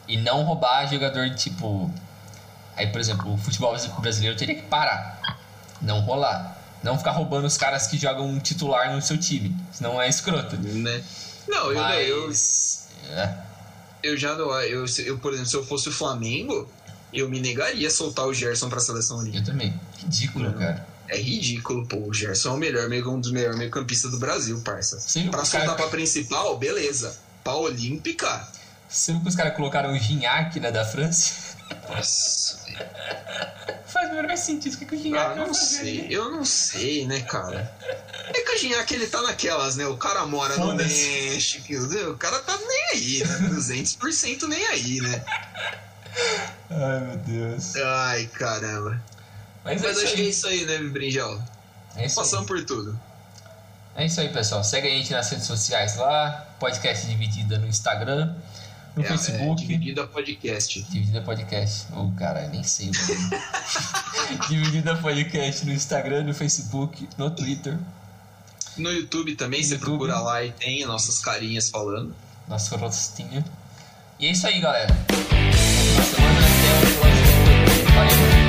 E não roubar jogador tipo. Aí, por exemplo, o futebol brasileiro teria que parar. Não rolar. Não ficar roubando os caras que jogam titular no seu time. Senão é escroto. Né? Não, eu, Mas... eu, é. eu já não. Eu, eu, por exemplo, se eu fosse o Flamengo, eu me negaria a soltar o Gerson pra seleção ali. Eu também. Ridículo, não. cara. É ridículo, pô. O Gerson é o melhor, um dos melhores meio-campistas do Brasil, parça. Sim, pra soltar cara... pra principal, beleza. Pra Olímpica. Você viu que os caras colocaram o Gignac, né, da França? Nossa. Faz o menor sentido. O que, o Gignac ah, não sei. Eu não sei, né, cara? É que o Gignac, ele tá naquelas, né? O cara mora no México. O cara tá nem aí, né? 200% nem aí, né? Ai, meu Deus. Ai, caramba. Mas, Mas é acho que é isso aí, né, Brinjal? É isso Passamos aí. por tudo. É isso aí, pessoal. Segue a gente nas redes sociais lá. Podcast Dividida no Instagram. No é, Facebook. É, dividida Podcast. Dividida Podcast. Ô, oh, cara, nem sei. dividida Podcast no Instagram, no Facebook, no Twitter. No YouTube também, no você YouTube. procura lá e tem nossas carinhas falando. Nossa rostinha. E é isso aí, galera. Uma semana até o próximo. Valeu.